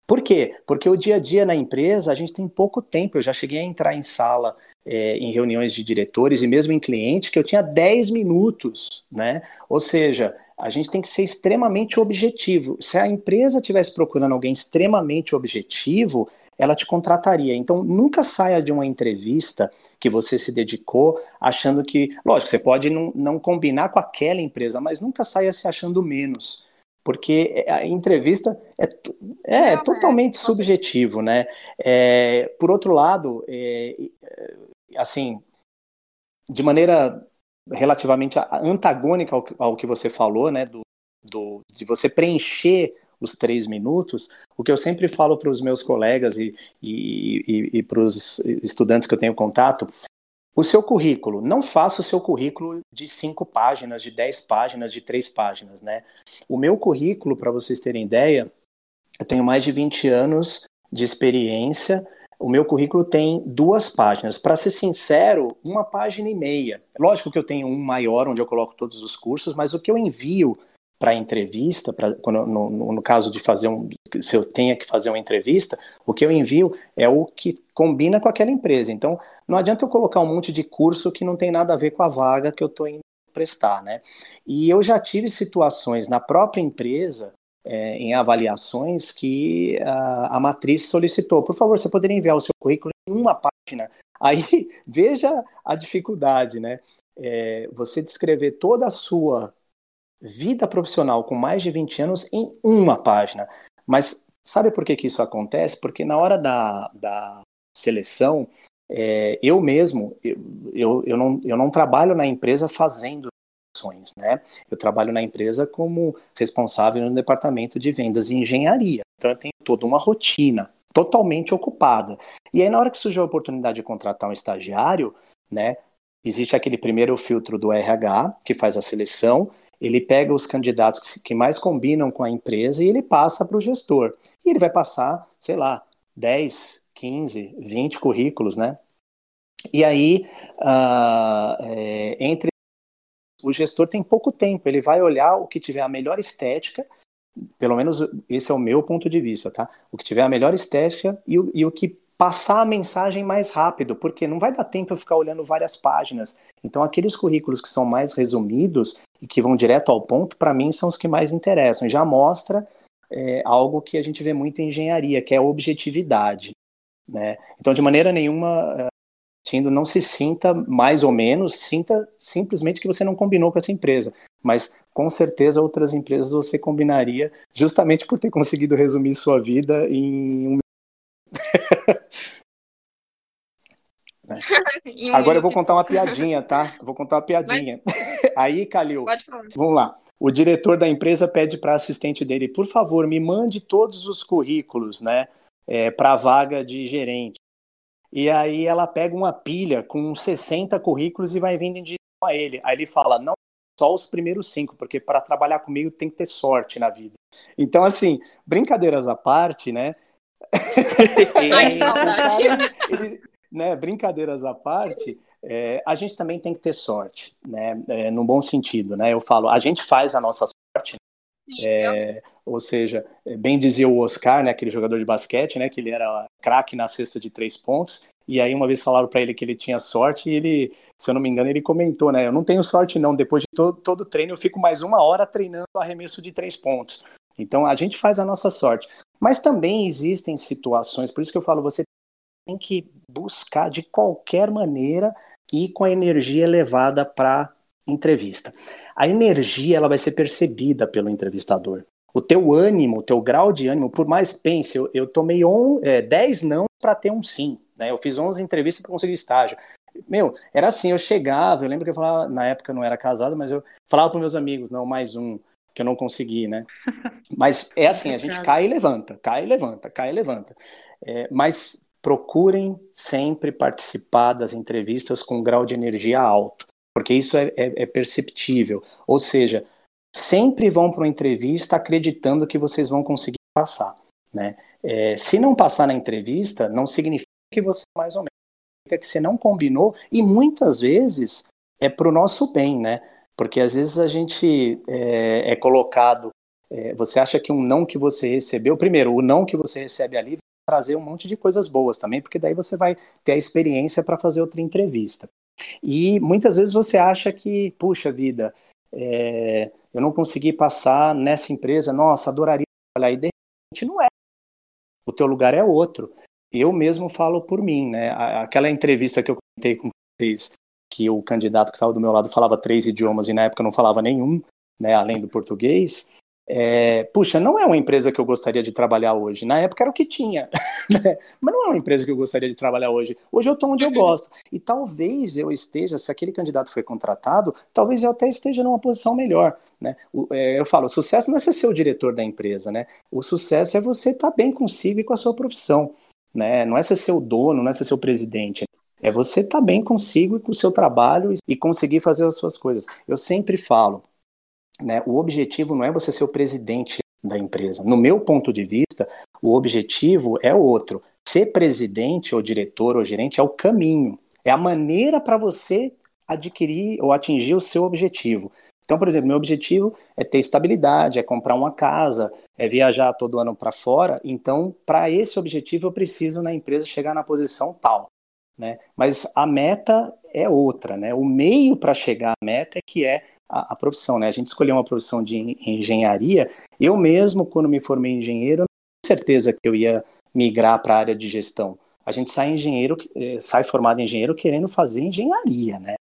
Por quê? Porque o dia a dia na empresa a gente tem pouco tempo. Eu já cheguei a entrar em sala é, em reuniões de diretores e mesmo em cliente que eu tinha 10 minutos, né? Ou seja, a gente tem que ser extremamente objetivo. Se a empresa estivesse procurando alguém extremamente objetivo, ela te contrataria. Então, nunca saia de uma entrevista que você se dedicou achando que, lógico, você pode não, não combinar com aquela empresa, mas nunca saia se achando menos. Porque a entrevista é, é, não, totalmente é, subjetivo, né? É, por outro lado, é, é, assim, de maneira relativamente antagônica ao, ao que você falou, né? Do, do, de você preencher os três minutos, o que eu sempre falo para os meus colegas e, e, e, e para os estudantes que eu tenho contato, o seu currículo, não faça o seu currículo de cinco páginas, de dez páginas, de três páginas, né? O meu currículo, para vocês terem ideia, eu tenho mais de 20 anos de experiência. O meu currículo tem duas páginas. Para ser sincero, uma página e meia. Lógico que eu tenho um maior onde eu coloco todos os cursos, mas o que eu envio para entrevista, pra, quando, no, no, caso de fazer um, se eu tenha que fazer uma entrevista, o que eu envio é o que combina com aquela empresa. Então, não adianta eu colocar um monte de curso que não tem nada a ver com a vaga que eu estou indo prestar, né? E eu já tive situações na própria empresa, é, em avaliações, que a, a matriz solicitou, por favor, você poderia enviar o seu currículo em uma página. Aí, veja a dificuldade, né? É, você descrever toda a sua vida profissional com mais de 20 anos em uma página. Mas sabe por que, que isso acontece? Porque na hora da, da seleção, é, eu mesmo, eu, eu, eu, não, eu não trabalho na empresa fazendo ações, né? Eu trabalho na empresa como responsável no departamento de vendas e engenharia. Então eu tenho toda uma rotina totalmente ocupada. E aí na hora que surgiu a oportunidade de contratar um estagiário, né? Existe aquele primeiro filtro do RH, que faz a seleção, ele pega os candidatos que mais combinam com a empresa e ele passa para o gestor. E ele vai passar, sei lá, 10, 15, 20 currículos, né? E aí, uh, é, entre o gestor tem pouco tempo, ele vai olhar o que tiver a melhor estética, pelo menos esse é o meu ponto de vista, tá? O que tiver a melhor estética e o, e o que passar a mensagem mais rápido, porque não vai dar tempo eu ficar olhando várias páginas. Então, aqueles currículos que são mais resumidos e que vão direto ao ponto, para mim, são os que mais interessam. Já mostra é, algo que a gente vê muito em engenharia, que é a objetividade. Né? Então, de maneira nenhuma, é, Tindo, não se sinta mais ou menos, sinta simplesmente que você não combinou com essa empresa. Mas com certeza outras empresas você combinaria justamente por ter conseguido resumir sua vida em um Agora eu vou contar uma piadinha, tá? vou contar uma piadinha. Mas... Aí, Calil, vamos lá. O diretor da empresa pede para a assistente dele, por favor, me mande todos os currículos, né, é, para a vaga de gerente. E aí ela pega uma pilha com 60 currículos e vai vindo em direção a ele. Aí ele fala, não, só os primeiros cinco, porque para trabalhar comigo tem que ter sorte na vida. Então, assim, brincadeiras à parte, né? Ai, que ele, né, brincadeiras à parte, é, a gente também tem que ter sorte, né, é, no bom sentido, né, eu falo, a gente faz a nossa sorte, é, ou seja, é, bem dizia o Oscar, né, aquele jogador de basquete, né, que ele era craque na cesta de três pontos, e aí uma vez falaram para ele que ele tinha sorte e ele, se eu não me engano, ele comentou, né, eu não tenho sorte não, depois de todo, todo treino eu fico mais uma hora treinando arremesso de três pontos. Então a gente faz a nossa sorte. Mas também existem situações, por isso que eu falo, você tem que buscar de qualquer maneira ir com a energia elevada para entrevista. A energia ela vai ser percebida pelo entrevistador. O teu ânimo, o teu grau de ânimo, por mais pense, eu, eu tomei on, é, 10 não para ter um sim. Né? Eu fiz 11 entrevistas para conseguir estágio. Meu, era assim, eu chegava, eu lembro que eu falava, na época eu não era casado, mas eu falava para meus amigos, não, mais um, que eu não consegui, né? Mas é assim, a gente cai e levanta, cai e levanta, cai e levanta. É, mas procurem sempre participar das entrevistas com um grau de energia alto, porque isso é, é, é perceptível. Ou seja, sempre vão para uma entrevista acreditando que vocês vão conseguir passar. Né? É, se não passar na entrevista, não significa que você mais ou menos significa que você não combinou e muitas vezes é para o nosso bem, né? Porque às vezes a gente é, é colocado, é, você acha que um não que você recebeu, primeiro, o não que você recebe ali trazer um monte de coisas boas também, porque daí você vai ter a experiência para fazer outra entrevista. E muitas vezes você acha que, puxa vida, é, eu não consegui passar nessa empresa, nossa, adoraria trabalhar, e de repente não é. O teu lugar é outro. Eu mesmo falo por mim, né? Aquela entrevista que eu comentei com vocês, que o candidato que estava do meu lado falava três idiomas e na época não falava nenhum, né, além do português, é, puxa, não é uma empresa que eu gostaria de trabalhar hoje. Na época era o que tinha, né? mas não é uma empresa que eu gostaria de trabalhar hoje. Hoje eu estou onde eu uhum. gosto. E talvez eu esteja, se aquele candidato foi contratado, talvez eu até esteja numa posição melhor. Né? O, é, eu falo, o sucesso não é ser o diretor da empresa, né? O sucesso é você estar tá bem consigo e com a sua profissão. Né? Não é ser seu dono, não é ser seu presidente. É você estar tá bem consigo e com o seu trabalho e conseguir fazer as suas coisas. Eu sempre falo, né, o objetivo não é você ser o presidente da empresa. No meu ponto de vista, o objetivo é outro. Ser presidente ou diretor ou gerente é o caminho, é a maneira para você adquirir ou atingir o seu objetivo. Então, por exemplo, meu objetivo é ter estabilidade, é comprar uma casa, é viajar todo ano para fora. Então, para esse objetivo, eu preciso na empresa chegar na posição tal. Né? Mas a meta é outra, né? O meio para chegar à meta é que é a, a, profissão, né? A gente escolheu uma profissão de engenharia. Eu mesmo, quando me formei engenheiro, não tinha certeza que eu ia migrar para a área de gestão. A gente sai engenheiro, eh, sai formado em engenheiro querendo fazer engenharia, né?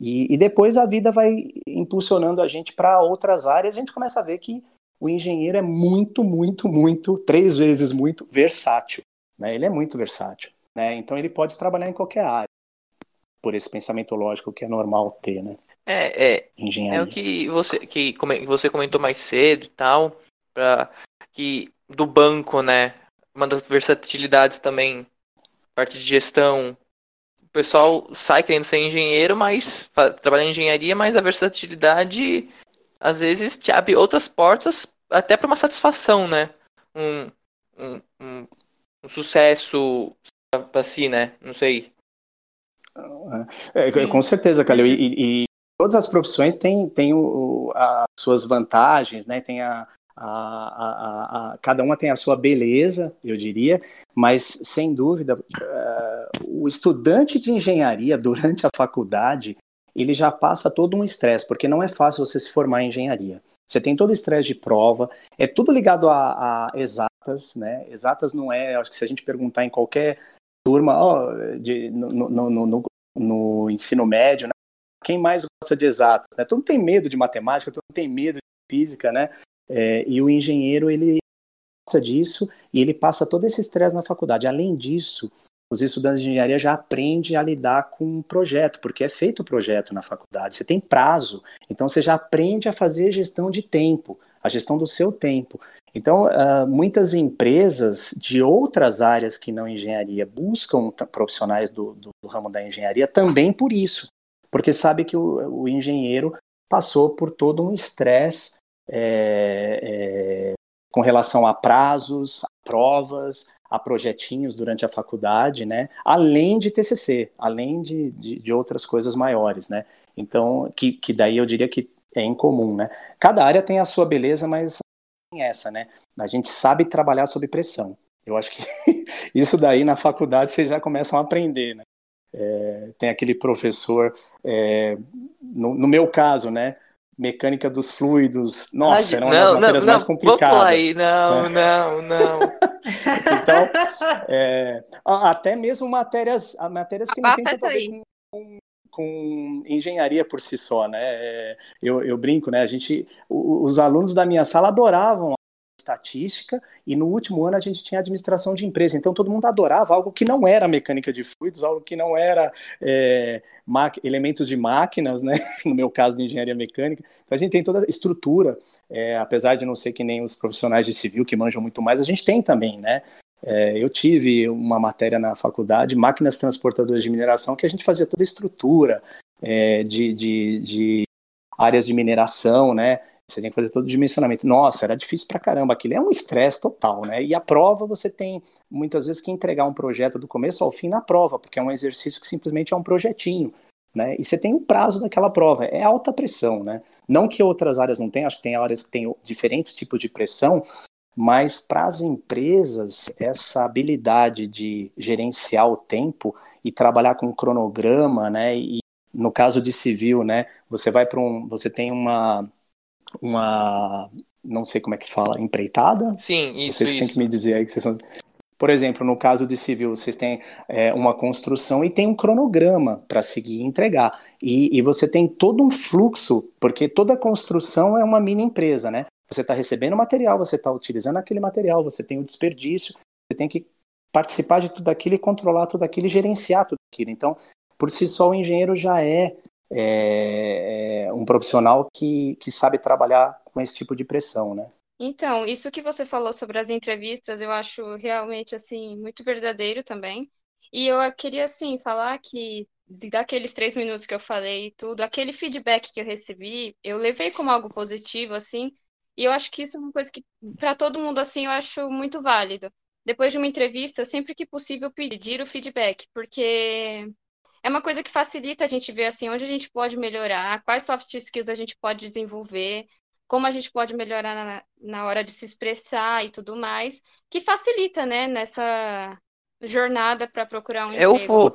E, e depois a vida vai impulsionando a gente para outras áreas. A gente começa a ver que o engenheiro é muito, muito, muito, três vezes muito versátil. Né? Ele é muito versátil. Né? Então ele pode trabalhar em qualquer área, por esse pensamento lógico que é normal ter, né? É, é. Engenharia. É o que você, que você comentou mais cedo e tal, pra, que do banco, né? Uma das versatilidades também, parte de gestão. O pessoal sai querendo ser engenheiro, mas trabalha em engenharia, mas a versatilidade às vezes te abre outras portas até para uma satisfação, né? Um, um, um, um sucesso para si, né? Não sei. É, é com certeza, Calil. E, e, todas as profissões têm, têm o, as suas vantagens, né? Tem a, a, a, cada uma tem a sua beleza, eu diria, mas sem dúvida, uh, o estudante de engenharia durante a faculdade ele já passa todo um estresse, porque não é fácil você se formar em engenharia. Você tem todo o estresse de prova, é tudo ligado a, exatas, né? Exatas não é, acho que se a gente perguntar em qualquer turma oh, de, no, no, no, no, ensino médio, né? Quem mais gosta de exatas, né? Todo mundo tem medo de matemática, todo mundo tem medo de física, né? É, e o engenheiro, ele disso e ele passa todo esse estresse na faculdade. Além disso, os estudantes de engenharia já aprendem a lidar com um projeto, porque é feito o projeto na faculdade, você tem prazo, então você já aprende a fazer gestão de tempo, a gestão do seu tempo. Então, uh, muitas empresas de outras áreas que não engenharia buscam profissionais do, do, do, ramo da engenharia também por isso, porque sabe que o, o engenheiro passou por todo um estresse é, é, com relação a prazos, a provas, a projetinhos durante a faculdade, né? Além de TCC, além de, de, de outras coisas maiores, né? Então, que, que daí eu diria que é incomum, né? Cada área tem a sua beleza, mas tem essa, né? A gente sabe trabalhar sob pressão. Eu acho que isso daí na faculdade vocês já começam a aprender, né? É, tem aquele professor, é, no, no meu caso, né? mecânica dos fluidos. Nossa, eram não, as matérias não, mais complicadas. Vou aí, não, é. não, não. então, é, até mesmo matérias, matérias que não a ver com, com, com, engenharia por si só, né? É, eu, eu brinco, né? A gente, os alunos da minha sala adoravam estatística e no último ano a gente tinha administração de empresa. Então todo mundo adorava algo que não era mecânica de fluidos, algo que não era é, elementos de máquinas, né? No meu caso de engenharia mecânica. Então a gente tem toda a estrutura, é, apesar de não ser que nem os profissionais de civil que manjam muito mais, a gente tem também, né? É, eu tive uma matéria na faculdade, máquinas transportadoras de mineração, que a gente fazia toda a estrutura é, de, de, de áreas de mineração, né? Você tem que fazer todo o dimensionamento. Nossa, era difícil pra caramba. Aquilo é um estresse total, né? E a prova você tem muitas vezes que entregar um projeto do começo ao fim na prova, porque é um exercício que simplesmente é um projetinho. Né? E você tem um prazo daquela prova, é alta pressão, né? Não que outras áreas não tenham, acho que tem áreas que têm diferentes tipos de pressão, mas para as empresas, essa habilidade de gerenciar o tempo e trabalhar com cronograma, né? E no caso de civil, né? Você vai para um, você tem uma uma não sei como é que fala, empreitada? Sim, isso. Vocês isso. têm que me dizer aí que vocês são. Por exemplo, no caso de civil, vocês têm é, uma construção e tem um cronograma para seguir e entregar. E, e, você tem todo um fluxo, porque toda construção é uma mini empresa, né? Você está recebendo material, você está utilizando aquele material, você tem o desperdício, você tem que participar de tudo aquilo e controlar tudo aquilo e gerenciar tudo aquilo. Então, por si só, o engenheiro já é é, é um profissional que, que sabe trabalhar com esse tipo de pressão, né? Então, isso que você falou sobre as entrevistas, eu acho realmente, assim, muito verdadeiro também. E eu queria, assim, falar que daqueles três minutos que eu falei e tudo, aquele feedback que eu recebi, eu levei como algo positivo, assim, e eu acho que isso é uma coisa que, para todo mundo, assim, eu acho muito válido. Depois de uma entrevista, sempre que possível, pedir o feedback, porque é uma coisa que facilita a gente ver assim onde a gente pode melhorar, quais soft skills a gente pode desenvolver, como a gente pode melhorar na, na hora de se expressar e tudo mais, que facilita, né, nessa jornada para procurar um Eu emprego. Vou...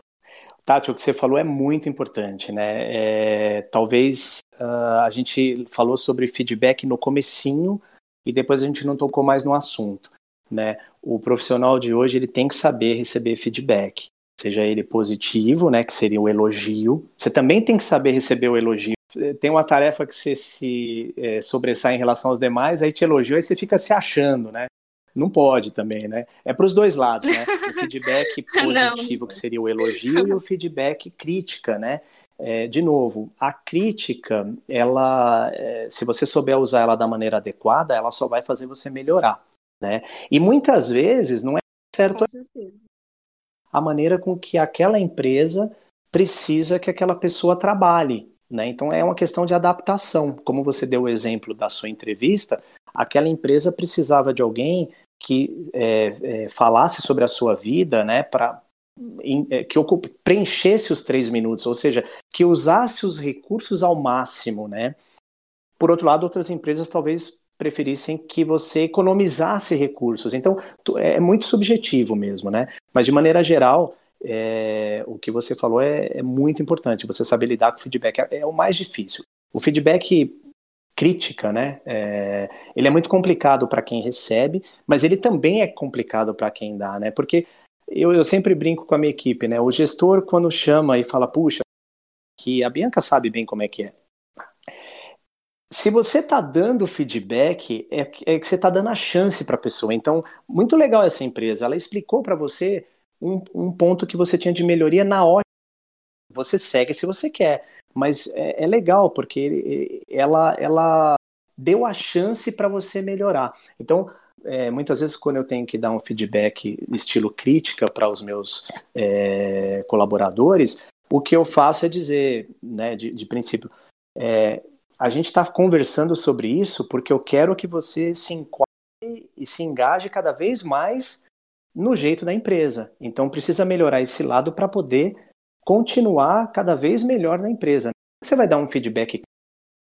Tati, o que você falou é muito importante, né? É, talvez uh, a gente falou sobre feedback no comecinho e depois a gente não tocou mais no assunto, né? O profissional de hoje ele tem que saber receber feedback seja ele positivo, né, que seria o elogio. Você também tem que saber receber o elogio. Tem uma tarefa que você se é, sobressai em relação aos demais, aí te elogiou, aí você fica se achando, né? Não pode também, né? É para os dois lados, né? O feedback positivo, que seria o elogio, e o feedback crítica, né? É, de novo, a crítica, ela, é, se você souber usar ela da maneira adequada, ela só vai fazer você melhorar, né? E muitas vezes não é certo. A maneira com que aquela empresa precisa que aquela pessoa trabalhe. Né? Então é uma questão de adaptação. Como você deu o exemplo da sua entrevista, aquela empresa precisava de alguém que é, é, falasse sobre a sua vida, né, para é, que ocupe, preenchesse os três minutos, ou seja, que usasse os recursos ao máximo, né? Por outro lado, outras empresas talvez preferissem que você economizasse recursos. Então, é muito subjetivo mesmo, né? Mas, de maneira geral, é, o que você falou é, é, muito importante. Você saber lidar com o feedback é, é o mais difícil. O feedback crítica, né? É, ele é muito complicado para quem recebe, mas ele também é complicado para quem dá, né? Porque eu, eu sempre brinco com a minha equipe, né? O gestor, quando chama e fala, puxa, que a Bianca sabe bem como é que é se você está dando feedback, é, é, que você está dando a chance para a pessoa. Então, muito legal essa empresa. Ela explicou para você um, um, ponto que você tinha de melhoria na hora. Você segue se você quer. Mas é, é legal, porque ela, ela deu a chance para você melhorar. Então, é, muitas vezes, quando eu tenho que dar um feedback estilo crítica para os meus é, colaboradores, o que eu faço é dizer, né, de, de princípio, é, a gente está conversando sobre isso porque eu quero que você se enquadre e se engaje cada vez mais no jeito da empresa. Então precisa melhorar esse lado para poder continuar cada vez melhor na empresa. Você vai dar um feedback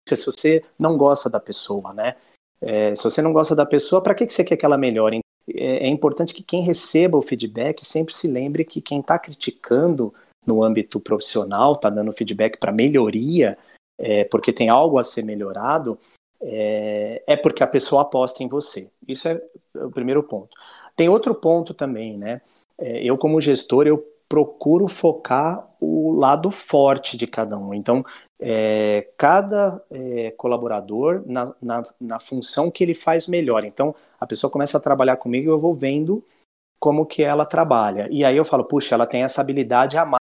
se você não gosta da pessoa, né? É, se você não gosta da pessoa, para que, que você quer que ela melhore? É, é importante que quem receba o feedback sempre se lembre que quem está criticando no âmbito profissional, está dando feedback para melhoria, é, porque tem algo a ser melhorado, é, é, porque a pessoa aposta em você. Isso é o primeiro ponto. Tem outro ponto também, né? É, eu, como gestor, eu procuro focar o lado forte de cada um. Então, é, cada é, colaborador na, na, na, função que ele faz melhor. Então, a pessoa começa a trabalhar comigo e eu vou vendo como que ela trabalha. E aí eu falo, puxa, ela tem essa habilidade a mais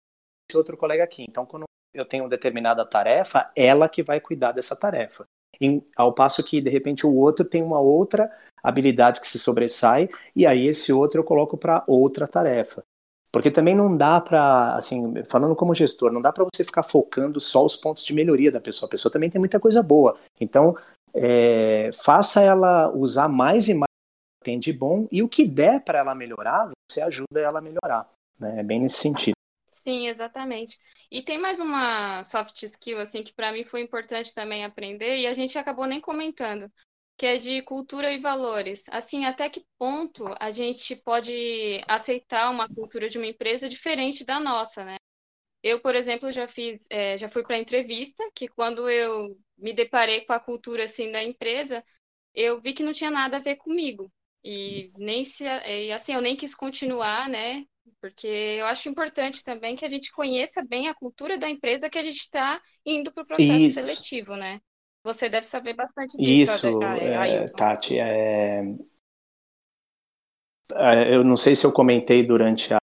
que outro colega aqui. Então, quando eu tenho determinada tarefa, ela que vai cuidar dessa tarefa. Em, ao passo que, de repente, o outro tem uma outra habilidade que se sobressai, e aí esse outro eu coloco para outra tarefa. Porque também não dá para, assim, falando como gestor, não dá para você ficar focando só os pontos de melhoria da pessoa. A pessoa também tem muita coisa boa. Então, é, faça ela usar mais e mais o que tem de bom, e o que der para ela melhorar, você ajuda ela a melhorar. Né? É bem nesse sentido. Sim, exatamente. E tem mais uma soft skill assim que para mim foi importante também aprender e a gente acabou nem comentando, que é de cultura e valores. Assim, até que ponto a gente pode aceitar uma cultura de uma empresa diferente da nossa, né? Eu, por exemplo, já fiz, é, já fui para entrevista, que quando eu me deparei com a cultura assim da empresa, eu vi que não tinha nada a ver comigo. E nem se, e, assim, eu nem quis continuar, né, porque eu acho importante também que a gente conheça bem a cultura da empresa que a gente está indo para o processo Isso. seletivo, né? Você deve saber bastante disso. Isso, é, Tati, é... é... eu não sei se eu comentei durante a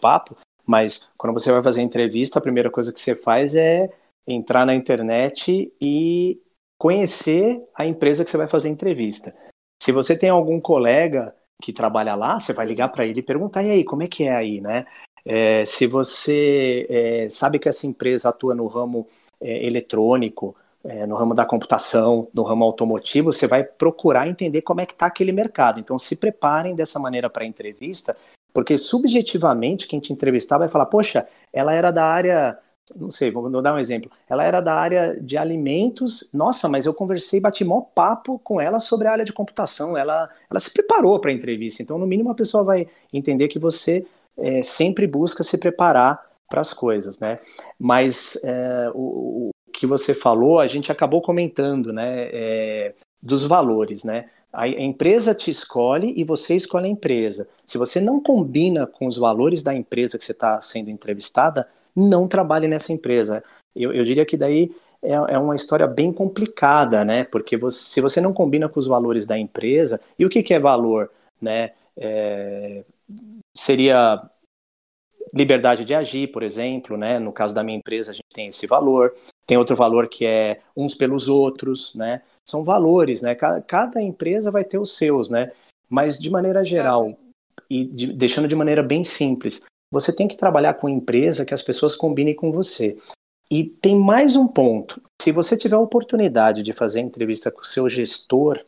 papo, mas quando você vai fazer entrevista, a primeira coisa que você faz é entrar na internet e conhecer a empresa que você vai fazer entrevista. Se você tem algum colega que trabalha lá, você vai ligar para ele e perguntar, e aí, como é que é aí, né? É, se você é, sabe que essa empresa atua no ramo é, eletrônico, é, no ramo da computação, no ramo automotivo, você vai procurar entender como é que está aquele mercado. Então, se preparem dessa maneira para a entrevista, porque subjetivamente quem te entrevistar vai falar, poxa, ela era da área não sei, vou dar um exemplo. Ela era da área de alimentos. Nossa, mas eu conversei, bati mó papo com ela sobre a área de computação. Ela, ela se preparou para a entrevista. Então, no mínimo, a pessoa vai entender que você é, sempre busca se preparar para as coisas, né? Mas é, o, o, que você falou, a gente acabou comentando, né? É, dos valores, né? A empresa te escolhe e você escolhe a empresa. Se você não combina com os valores da empresa que você está sendo entrevistada, não trabalhe nessa empresa. Eu, eu diria que daí é, é, uma história bem complicada, né? Porque você, se você não combina com os valores da empresa, e o que, que é valor, né? É, seria liberdade de agir, por exemplo, né? No caso da minha empresa, a gente tem esse valor. Tem outro valor que é uns pelos outros, né? São valores, né? Cada, cada empresa vai ter os seus, né? Mas de maneira geral, e de, deixando de maneira bem simples, você tem que trabalhar com empresa que as pessoas combinem com você. E tem mais um ponto. Se você tiver a oportunidade de fazer entrevista com o seu gestor,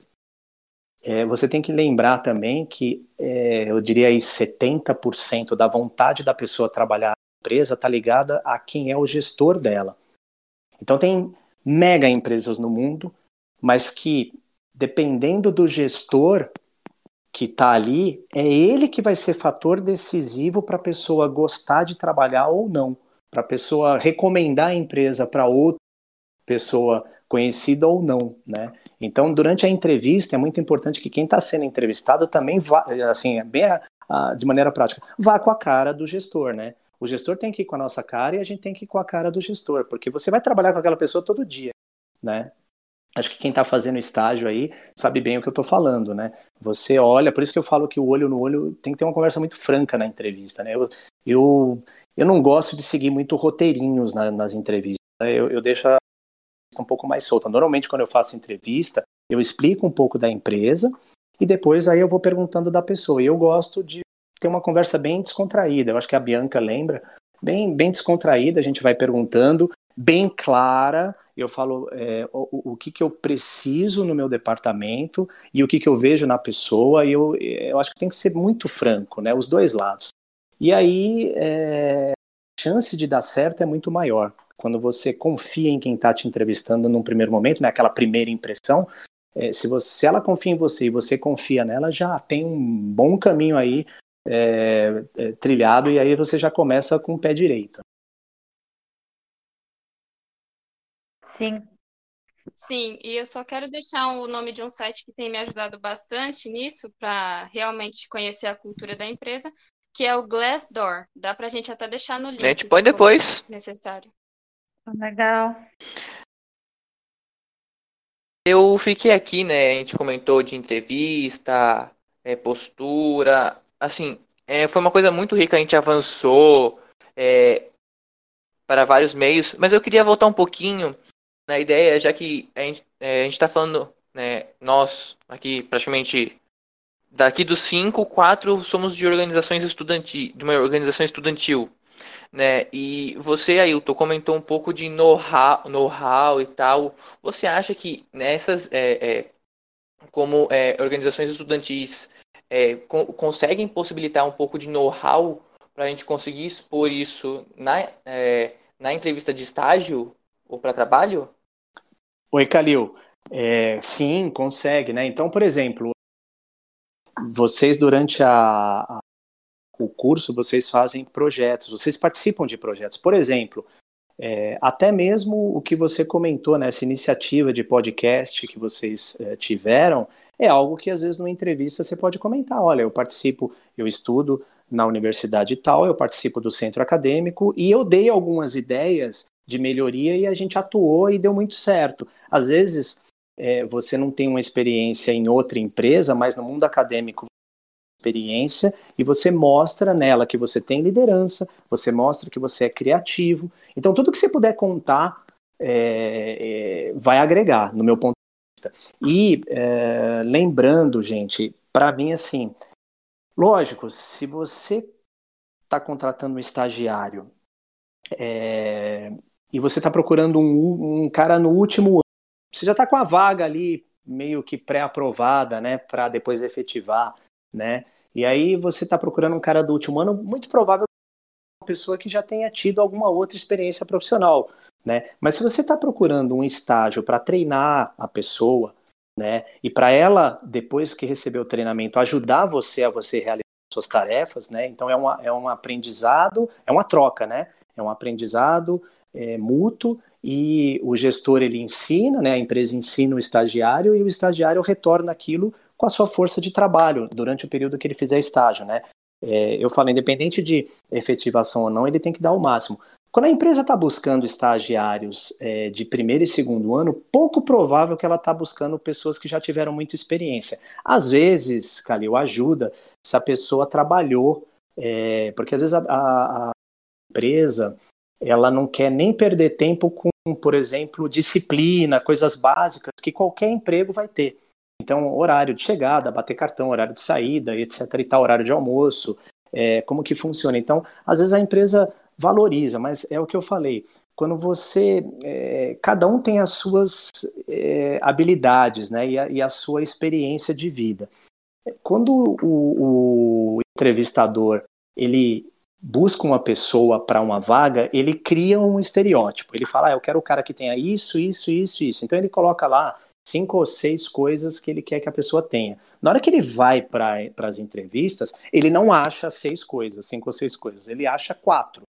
é, você tem que lembrar também que, é, eu diria aí, 70% da vontade da pessoa trabalhar na empresa está ligada a quem é o gestor dela. Então, tem mega empresas no mundo, mas que, dependendo do gestor, que está ali, é ele que vai ser fator decisivo para a pessoa gostar de trabalhar ou não, para a pessoa recomendar a empresa para outra pessoa conhecida ou não, né? Então, durante a entrevista, é muito importante que quem está sendo entrevistado também vá, assim, bem a, a, de maneira prática, vá com a cara do gestor, né? O gestor tem que ir com a nossa cara e a gente tem que ir com a cara do gestor, porque você vai trabalhar com aquela pessoa todo dia, né? Acho que quem está fazendo estágio aí sabe bem o que eu estou falando, né? Você olha, por isso que eu falo que o olho no olho tem que ter uma conversa muito franca na entrevista, né? Eu, eu, eu não gosto de seguir muito roteirinhos na, nas entrevistas, né? eu, eu deixo a um pouco mais solta. Normalmente, quando eu faço entrevista, eu explico um pouco da empresa e depois aí eu vou perguntando da pessoa. E eu gosto de ter uma conversa bem descontraída. Eu acho que a Bianca lembra, bem, bem descontraída, a gente vai perguntando, bem clara. Eu falo é, o, o que, que eu preciso no meu departamento e o que, que eu vejo na pessoa. E eu, eu acho que tem que ser muito franco, né? Os dois lados. E aí é, a chance de dar certo é muito maior. Quando você confia em quem está te entrevistando num primeiro momento, né, primeira impressão, é, se, você, se ela confia em você e você confia nela, já tem um bom caminho aí é, é, trilhado e aí você já começa com o pé direito. Sim. Sim, e eu só quero deixar o nome de um site que tem me ajudado bastante nisso, para realmente conhecer a cultura da empresa, que é o Glassdoor. Dá para a gente até deixar no link. A gente põe depois. Necessário. Legal. Eu fiquei aqui, né? A gente comentou de entrevista, é, postura. Assim, é, foi uma coisa muito rica, a gente avançou é, para vários meios, mas eu queria voltar um pouquinho na ideia, já que a gente é, está falando, né, nós aqui praticamente daqui dos cinco, quatro somos de organizações estudantis, de uma organização estudantil né? E você, Ailton, comentou um pouco de know-how know e tal. Você acha que nessas, é, é, como é, organizações estudantis, é, co conseguem possibilitar um pouco de know-how para a gente conseguir expor isso na, é, na entrevista de estágio ou para trabalho? Oi, Calil. É, sim, consegue, né? Então, por exemplo, vocês durante a, o curso, vocês fazem projetos, vocês participam de projetos. Por exemplo, é, até mesmo o que você comentou nessa iniciativa de podcast que vocês é, tiveram, é algo que às vezes numa entrevista você pode comentar. Olha, eu participo, eu estudo na universidade tal, eu participo do centro acadêmico e eu dei algumas ideias de melhoria e a gente atuou e deu muito certo. Às vezes é, você não tem uma experiência em outra empresa, mas no mundo acadêmico experiência e você mostra nela que você tem liderança, você mostra que você é criativo. Então, tudo que você puder contar é, é, vai agregar, no meu ponto de vista. E é, lembrando, gente, para mim, assim, lógico, se você está contratando um estagiário é, e você está procurando um, um cara no último você já está com a vaga ali meio que pré-aprovada, né, para depois efetivar né? E aí você está procurando um cara do último ano, muito provável uma pessoa que já tenha tido alguma outra experiência profissional, né? Mas se você está procurando um estágio para treinar a pessoa, né? E para ela, depois que receber o treinamento, ajudar você a você realizar suas tarefas, né? Então é, uma, é um aprendizado, é uma troca, né? É um aprendizado é, mútuo e o gestor ele ensina, né? A empresa ensina o estagiário e o estagiário retorna aquilo com a sua força de trabalho durante o período que ele fizer estágio, né? É, eu falo, independente de efetivação ou não, ele tem que dar o máximo. Quando a empresa está buscando estagiários é, de primeiro e segundo ano, pouco provável que ela está buscando pessoas que já tiveram muita experiência. Às vezes, Calil, ajuda se a pessoa trabalhou, é, porque às vezes a, a, a empresa ela não quer nem perder tempo com, por exemplo, disciplina, coisas básicas que qualquer emprego vai ter. Então, horário de chegada, bater cartão, horário de saída, etc. e tal, horário de almoço, é, como que funciona. Então, às vezes a empresa valoriza, mas é o que eu falei. Quando você. É, cada um tem as suas é, habilidades né, e a, e, a, sua experiência de vida. Quando o, o entrevistador ele busca uma pessoa para uma vaga, ele cria um estereótipo. Ele fala, ah, eu quero o cara que tenha isso, isso, isso, isso. Então ele coloca lá cinco ou seis coisas que ele quer que a pessoa tenha. Na hora que ele vai para as entrevistas, ele não acha seis coisas, cinco ou seis coisas, ele acha quatro.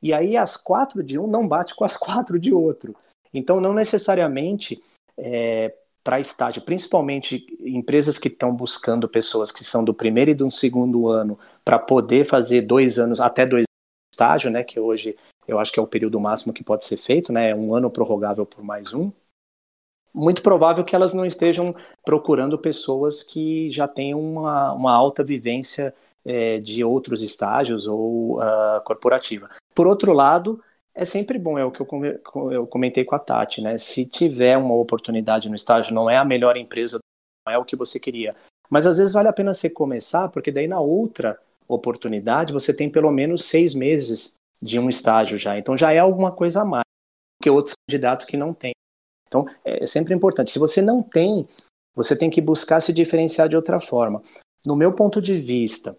E aí as quatro de um não bate com as quatro de outro. Então, não necessariamente é, para estágio, principalmente empresas que estão buscando pessoas que são do primeiro e do segundo ano para poder fazer dois anos, até dois anos de estágio, né? Que hoje eu acho que é o período máximo que pode ser feito, né? Um ano prorrogável por mais um muito provável que elas não estejam procurando pessoas que já tenham uma, uma alta vivência é, de outros estágios ou uh, corporativa. Por outro lado, é sempre bom, é o que eu, eu comentei com a Tati, né? Se tiver uma oportunidade no estágio, não é a melhor empresa, não é o que você queria. Mas às vezes vale a pena você começar, porque daí na outra oportunidade você tem pelo menos seis meses de um estágio já. Então já é alguma coisa a mais que outros candidatos que não têm. Então é sempre importante. Se você não tem, você tem que buscar se diferenciar de outra forma. No meu ponto de vista,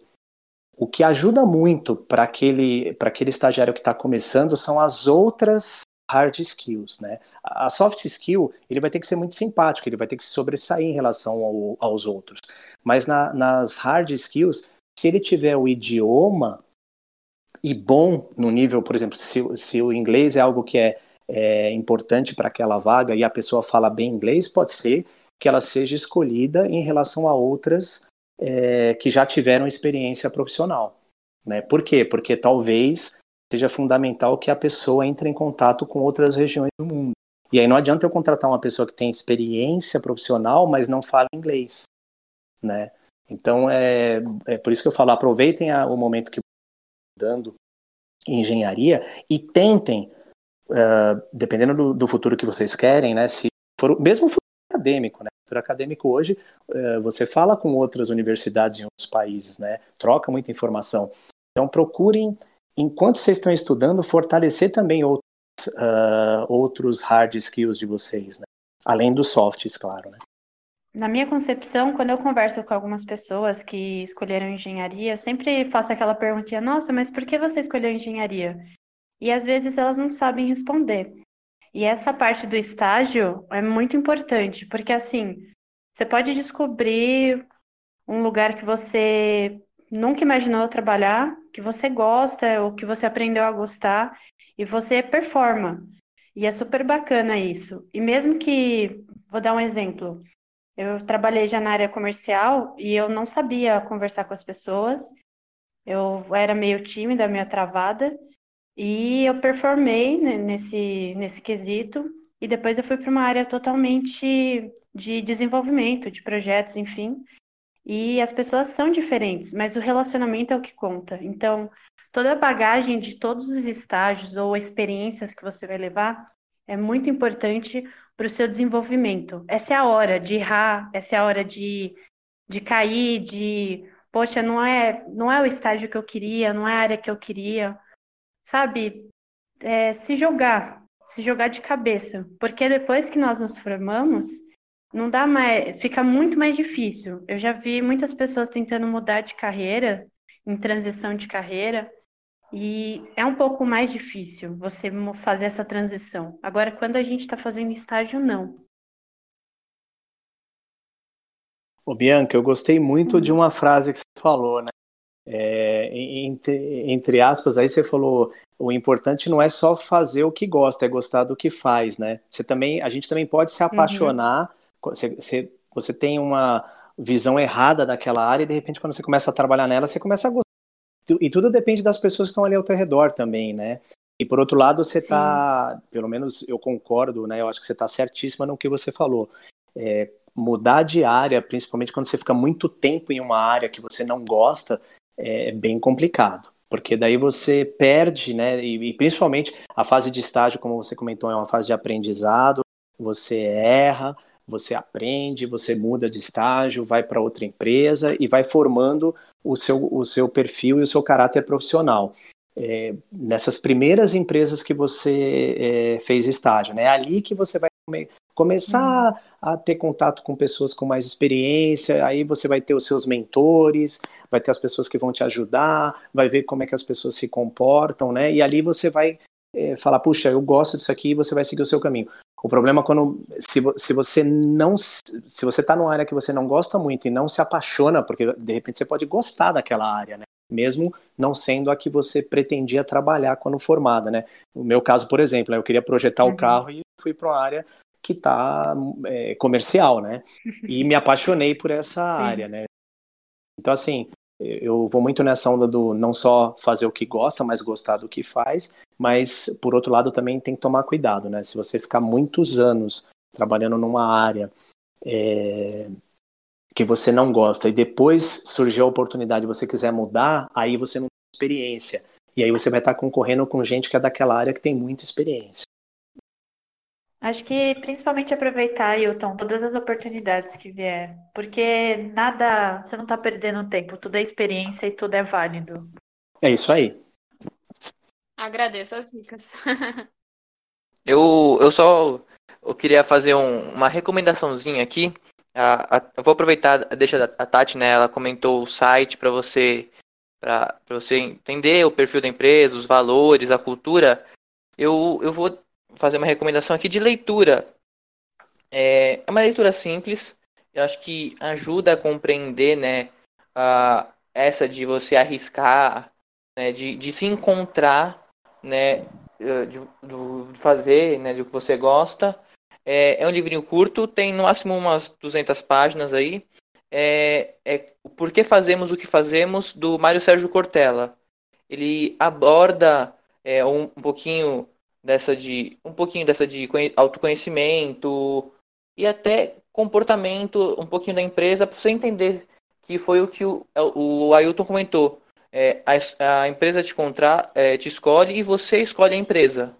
o que ajuda muito para aquele, aquele estagiário que está começando são as outras hard skills, né? A soft skill, ele vai ter que ser muito simpático, ele vai ter que se sobressair em relação ao, aos outros. Mas na, nas hard skills, se ele tiver o idioma e bom no nível, por exemplo, se, se o inglês é algo que é, é importante para aquela vaga e a pessoa fala bem inglês, pode ser que ela seja escolhida em relação a outras é, que já tiveram experiência profissional. Né? Por quê? Porque talvez seja fundamental que a pessoa entre em contato com outras regiões do mundo. E aí não adianta eu contratar uma pessoa que tem experiência profissional, mas não fala inglês, né? Então é, é por isso que eu falo, aproveitem a, o momento que dando engenharia e tentem, uh, dependendo do, do, futuro que vocês querem, né? Se for mesmo futuro acadêmico, né? Futuro acadêmico hoje, uh, você fala com outras universidades em outros países, né? Troca muita informação. Então procurem enquanto vocês estão estudando, fortalecer também outros, uh, outros hard skills de vocês, né? Além dos softs, claro, né? Na minha concepção, quando eu converso com algumas pessoas que escolheram engenharia, eu sempre faço aquela perguntinha: nossa, mas por que você escolheu engenharia? E às vezes elas não sabem responder. E essa parte do estágio é muito importante, porque assim, você pode descobrir um lugar que você nunca imaginou trabalhar, que você gosta ou que você aprendeu a gostar e você performa. E é super bacana isso. E mesmo que, vou dar um exemplo, eu trabalhei já na área comercial e eu não sabia conversar com as pessoas, eu era meio tímida, meio travada, e eu performei nesse, nesse quesito, e depois eu fui para uma área totalmente de desenvolvimento, de projetos, enfim, e as pessoas são diferentes, mas o relacionamento é o que conta. Então, toda a bagagem de todos os estágios ou experiências que você vai levar é muito importante para o seu desenvolvimento. Essa é a hora de errar, essa é a hora de, de cair, de, poxa, não é, não é o estágio que eu queria, não é a área que eu queria, sabe? É, se jogar, se jogar de cabeça, porque depois que nós nos formamos, não dá mais, fica muito mais difícil. Eu já vi muitas pessoas tentando mudar de carreira, em transição de carreira, e é um pouco mais difícil você fazer essa transição. Agora, quando a gente está fazendo estágio, não. Ô, Bianca, eu gostei muito uhum. de uma frase que você falou, né? É, entre, entre aspas, aí você falou o importante não é só fazer o que gosta, é gostar do que faz, né? Você também, a gente também pode se uhum. apaixonar uhum você, você, você tem uma visão errada daquela área e de repente quando você começa a trabalhar nela, você começa a gostar. E tudo depende das pessoas que estão ali ao teu redor também, né? E por outro lado, você está, pelo menos eu concordo, né? Eu acho que você está certíssima no que você falou. É, mudar de área, principalmente quando você fica muito tempo em uma área que você não gosta, é bem complicado. Porque daí você perde, né? E, e principalmente a fase de estágio, como você comentou, é uma fase de aprendizado, você erra, você aprende, você muda de estágio, vai para outra empresa e vai formando o seu, o seu perfil e o seu caráter profissional. É, nessas primeiras empresas que você é, fez estágio, né? É ali que você vai come começar uhum. a ter contato com pessoas com mais experiência, aí você vai ter os seus mentores, vai ter as pessoas que vão te ajudar, vai ver como é que as pessoas se comportam, né? E ali você vai é, falar, puxa, eu gosto disso aqui, e você vai seguir o seu caminho. O problema é quando se, se você não se você está numa área que você não gosta muito e não se apaixona, porque de repente você pode gostar daquela área, né? Mesmo não sendo a que você pretendia trabalhar quando formada, né? No meu caso, por exemplo, eu queria projetar uhum. o carro e fui para uma área que está é, comercial, né? E me apaixonei por essa área, né? Então, assim, eu vou muito nessa onda do não só fazer o que gosta, mas gostar do que faz, mas por outro lado também tem que tomar cuidado, né? Se você ficar muitos anos trabalhando numa área é, que você não gosta e depois surgiu a oportunidade você quiser mudar, aí você não tem experiência. E aí você vai estar concorrendo com gente que é daquela área que tem muita experiência. Acho que principalmente aproveitar, Hilton, todas as oportunidades que vier. Porque nada, você não está perdendo tempo, tudo é experiência e tudo é válido. É isso aí. Agradeço as dicas. eu, eu só eu queria fazer um, uma recomendaçãozinha aqui. A, a, eu vou aproveitar, deixa a Tati, né? Ela comentou o site para você para você entender o perfil da empresa, os valores, a cultura. Eu, eu vou fazer uma recomendação aqui de leitura. É, é uma leitura simples, eu acho que ajuda a compreender, né, a, essa de você arriscar, né, de, de se encontrar, né, de, de fazer, né, do que você gosta. É, é um livrinho curto, tem no máximo umas 200 páginas aí. É, é Por que Fazemos o que Fazemos, do Mário Sérgio Cortella. Ele aborda é, um, um pouquinho dessa de um pouquinho dessa de autoconhecimento e até comportamento um pouquinho da empresa para você entender que foi o que o, o Ailton comentou. É, a, a, empresa te, contra, é, te escolhe e você escolhe a empresa.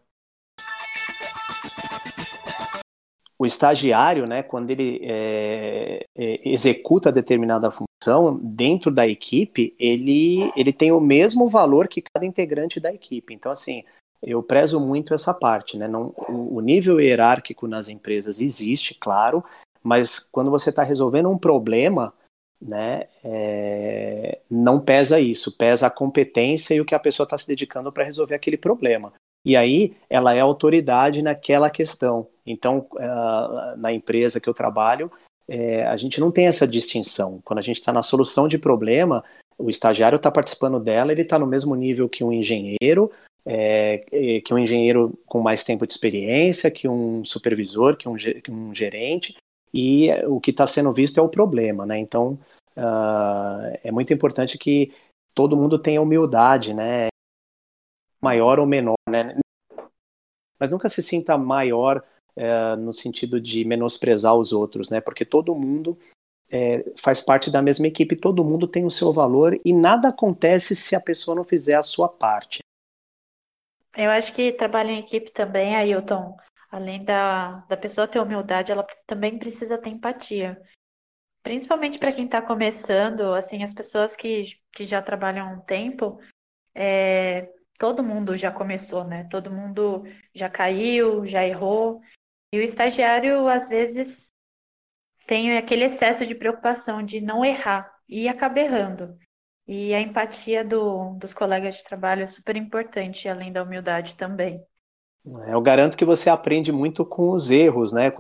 O estagiário, né, quando ele é, é executa determinada função dentro da equipe, ele, ele tem o mesmo valor que cada integrante da equipe. Então, assim, eu prezo muito essa parte, né? Não, o, nível hierárquico nas empresas existe, claro, mas quando você está resolvendo um problema, né, é, não pesa isso, pesa a competência e o que a pessoa está se dedicando para resolver aquele problema. E aí ela é autoridade naquela questão. Então, uh, na empresa que eu trabalho, é, a gente não tem essa distinção. Quando a gente está na solução de problema, o estagiário está participando dela, ele está no mesmo nível que um engenheiro, é, é, que um engenheiro com mais tempo de experiência, que um supervisor, que um, que um gerente, e o que está sendo visto é o problema, né? Então, uh, é muito importante que todo mundo tenha humildade, né? Maior ou menor, né? Mas nunca se sinta maior uh, no sentido de menosprezar os outros, né? Porque todo mundo é, faz parte da mesma equipe, todo mundo tem o seu valor e nada acontece se a pessoa não fizer a sua parte. Eu acho que trabalho em equipe também, Ailton, além da, da pessoa ter humildade, ela também precisa ter empatia. Principalmente para quem está começando, assim, as pessoas que, que já trabalham há um tempo, é, todo mundo já começou, né? Todo mundo já caiu, já errou. E o estagiário, às vezes, tem aquele excesso de preocupação de não errar e acaba errando. E a empatia do, dos colegas de trabalho é super importante, além da humildade também. É, eu garanto que você aprende muito com os erros, né?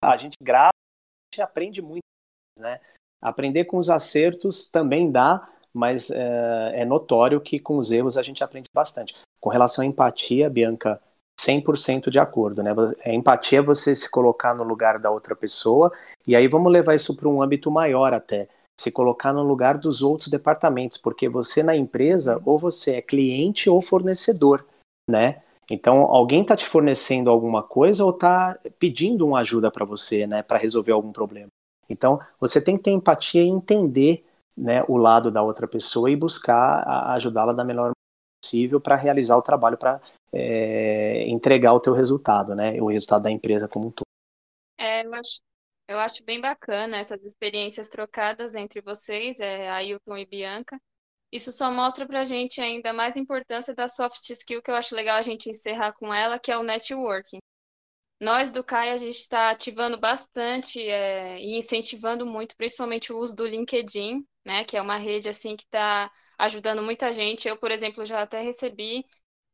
A gente grava, a gente aprende muito, né? Aprender com os acertos também dá, mas é, é notório que com os erros a gente aprende bastante. Com relação à empatia, Bianca, 100% de acordo, né? A empatia é você se colocar no lugar da outra pessoa, e aí vamos levar isso para um âmbito maior até se colocar no lugar dos outros departamentos, porque você na empresa ou você é cliente ou fornecedor, né? Então alguém está te fornecendo alguma coisa ou está pedindo uma ajuda para você, né, para resolver algum problema. Então você tem que ter empatia e entender, né, o lado da outra pessoa e buscar ajudá-la da melhor possível para realizar o trabalho para é, entregar o teu resultado, né, o resultado da empresa como um todo. É, eu acho, eu acho bem bacana essas experiências trocadas entre vocês, é, Ailton e Bianca. Isso só mostra pra gente ainda mais a importância da soft skill, que eu acho legal a gente encerrar com ela, que é o networking. Nós do CAI, a gente está ativando bastante é, e incentivando muito, principalmente o uso do LinkedIn, né, que é uma rede assim que está ajudando muita gente. Eu, por exemplo, já até recebi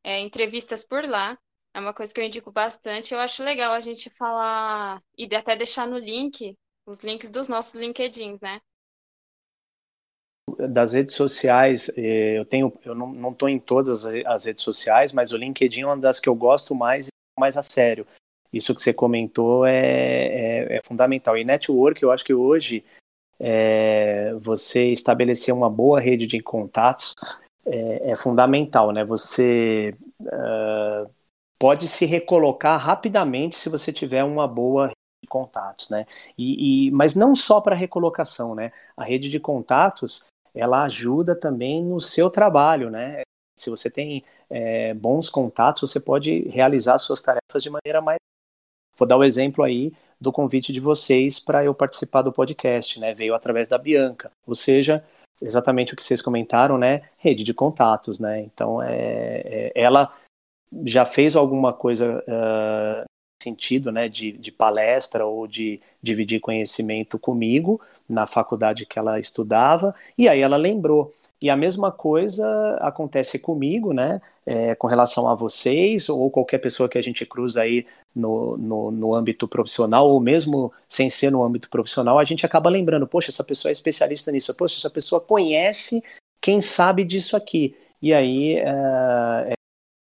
é, entrevistas por lá. É uma coisa que eu indico bastante. Eu acho legal a gente falar e até deixar no link os links dos nossos LinkedIns, né? Das redes sociais, eh, eu tenho, eu não estou em todas as redes sociais, mas o LinkedIn é uma das que eu gosto mais e mais a sério. Isso que você comentou é, é, é fundamental. E network, eu acho que hoje é, você estabelecer uma boa rede de contatos é, é fundamental, né? Você uh, pode se recolocar rapidamente se você tiver uma boa rede de contatos, né? E, e mas não só para recolocação, né? A rede de contatos ela ajuda também no seu trabalho, né? Se você tem é, bons contatos, você pode realizar suas tarefas de maneira mais. Vou dar o um exemplo aí do convite de vocês para eu participar do podcast, né? Veio através da Bianca, ou seja, exatamente o que vocês comentaram, né? Rede de contatos, né? Então, é, é ela já fez alguma coisa uh, sentido, né, de, de palestra ou de dividir conhecimento comigo na faculdade que ela estudava, e aí ela lembrou. E a mesma coisa acontece comigo, né, é, com relação a vocês ou qualquer pessoa que a gente cruza aí no, no, no, âmbito profissional, ou mesmo sem ser no âmbito profissional, a gente acaba lembrando, poxa, essa pessoa é especialista nisso, poxa, essa pessoa conhece quem sabe disso aqui. E aí, uh,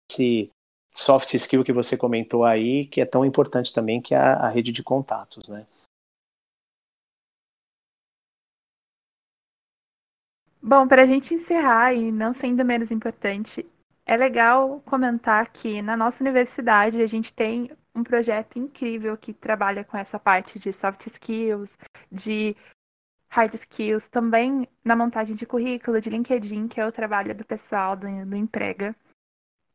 esse, soft skill que você comentou aí, que é tão importante também, que é a, a rede de contatos, né? Bom, para a gente encerrar e não sendo menos importante, é legal comentar que na nossa universidade a gente tem um projeto incrível que trabalha com essa parte de soft skills, de hard skills, também na montagem de currículo, de LinkedIn, que é o trabalho do pessoal do, do Emprega.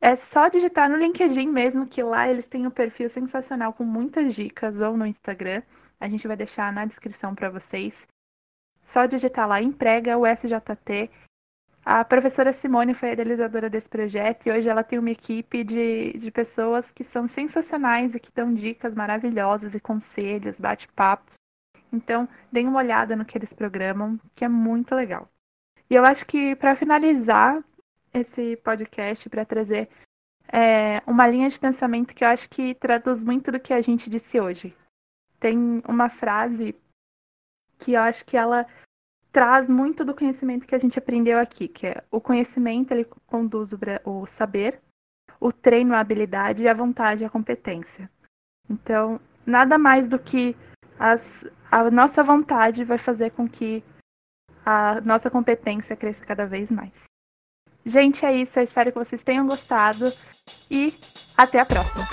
É só digitar no LinkedIn mesmo, que lá eles têm um perfil sensacional com muitas dicas, ou no Instagram. A gente vai deixar na descrição para vocês. Só digitar lá, emprega o SJT. A professora Simone foi a idealizadora desse projeto e hoje ela tem uma equipe de, de pessoas que são sensacionais e que dão dicas maravilhosas e conselhos, bate-papos. Então, deem uma olhada no que eles programam, que é muito legal. E eu acho que, para finalizar, esse podcast para trazer é, uma linha de pensamento que eu acho que traduz muito do que a gente disse hoje. Tem uma frase que eu acho que ela traz muito do conhecimento que a gente aprendeu aqui, que é o conhecimento ele conduz o, saber, o treino a habilidade e a vontade a competência. Então, nada mais do que as, a nossa vontade vai fazer com que a nossa competência cresça cada vez mais. Gente, é isso. Eu espero que vocês tenham gostado e até a próxima.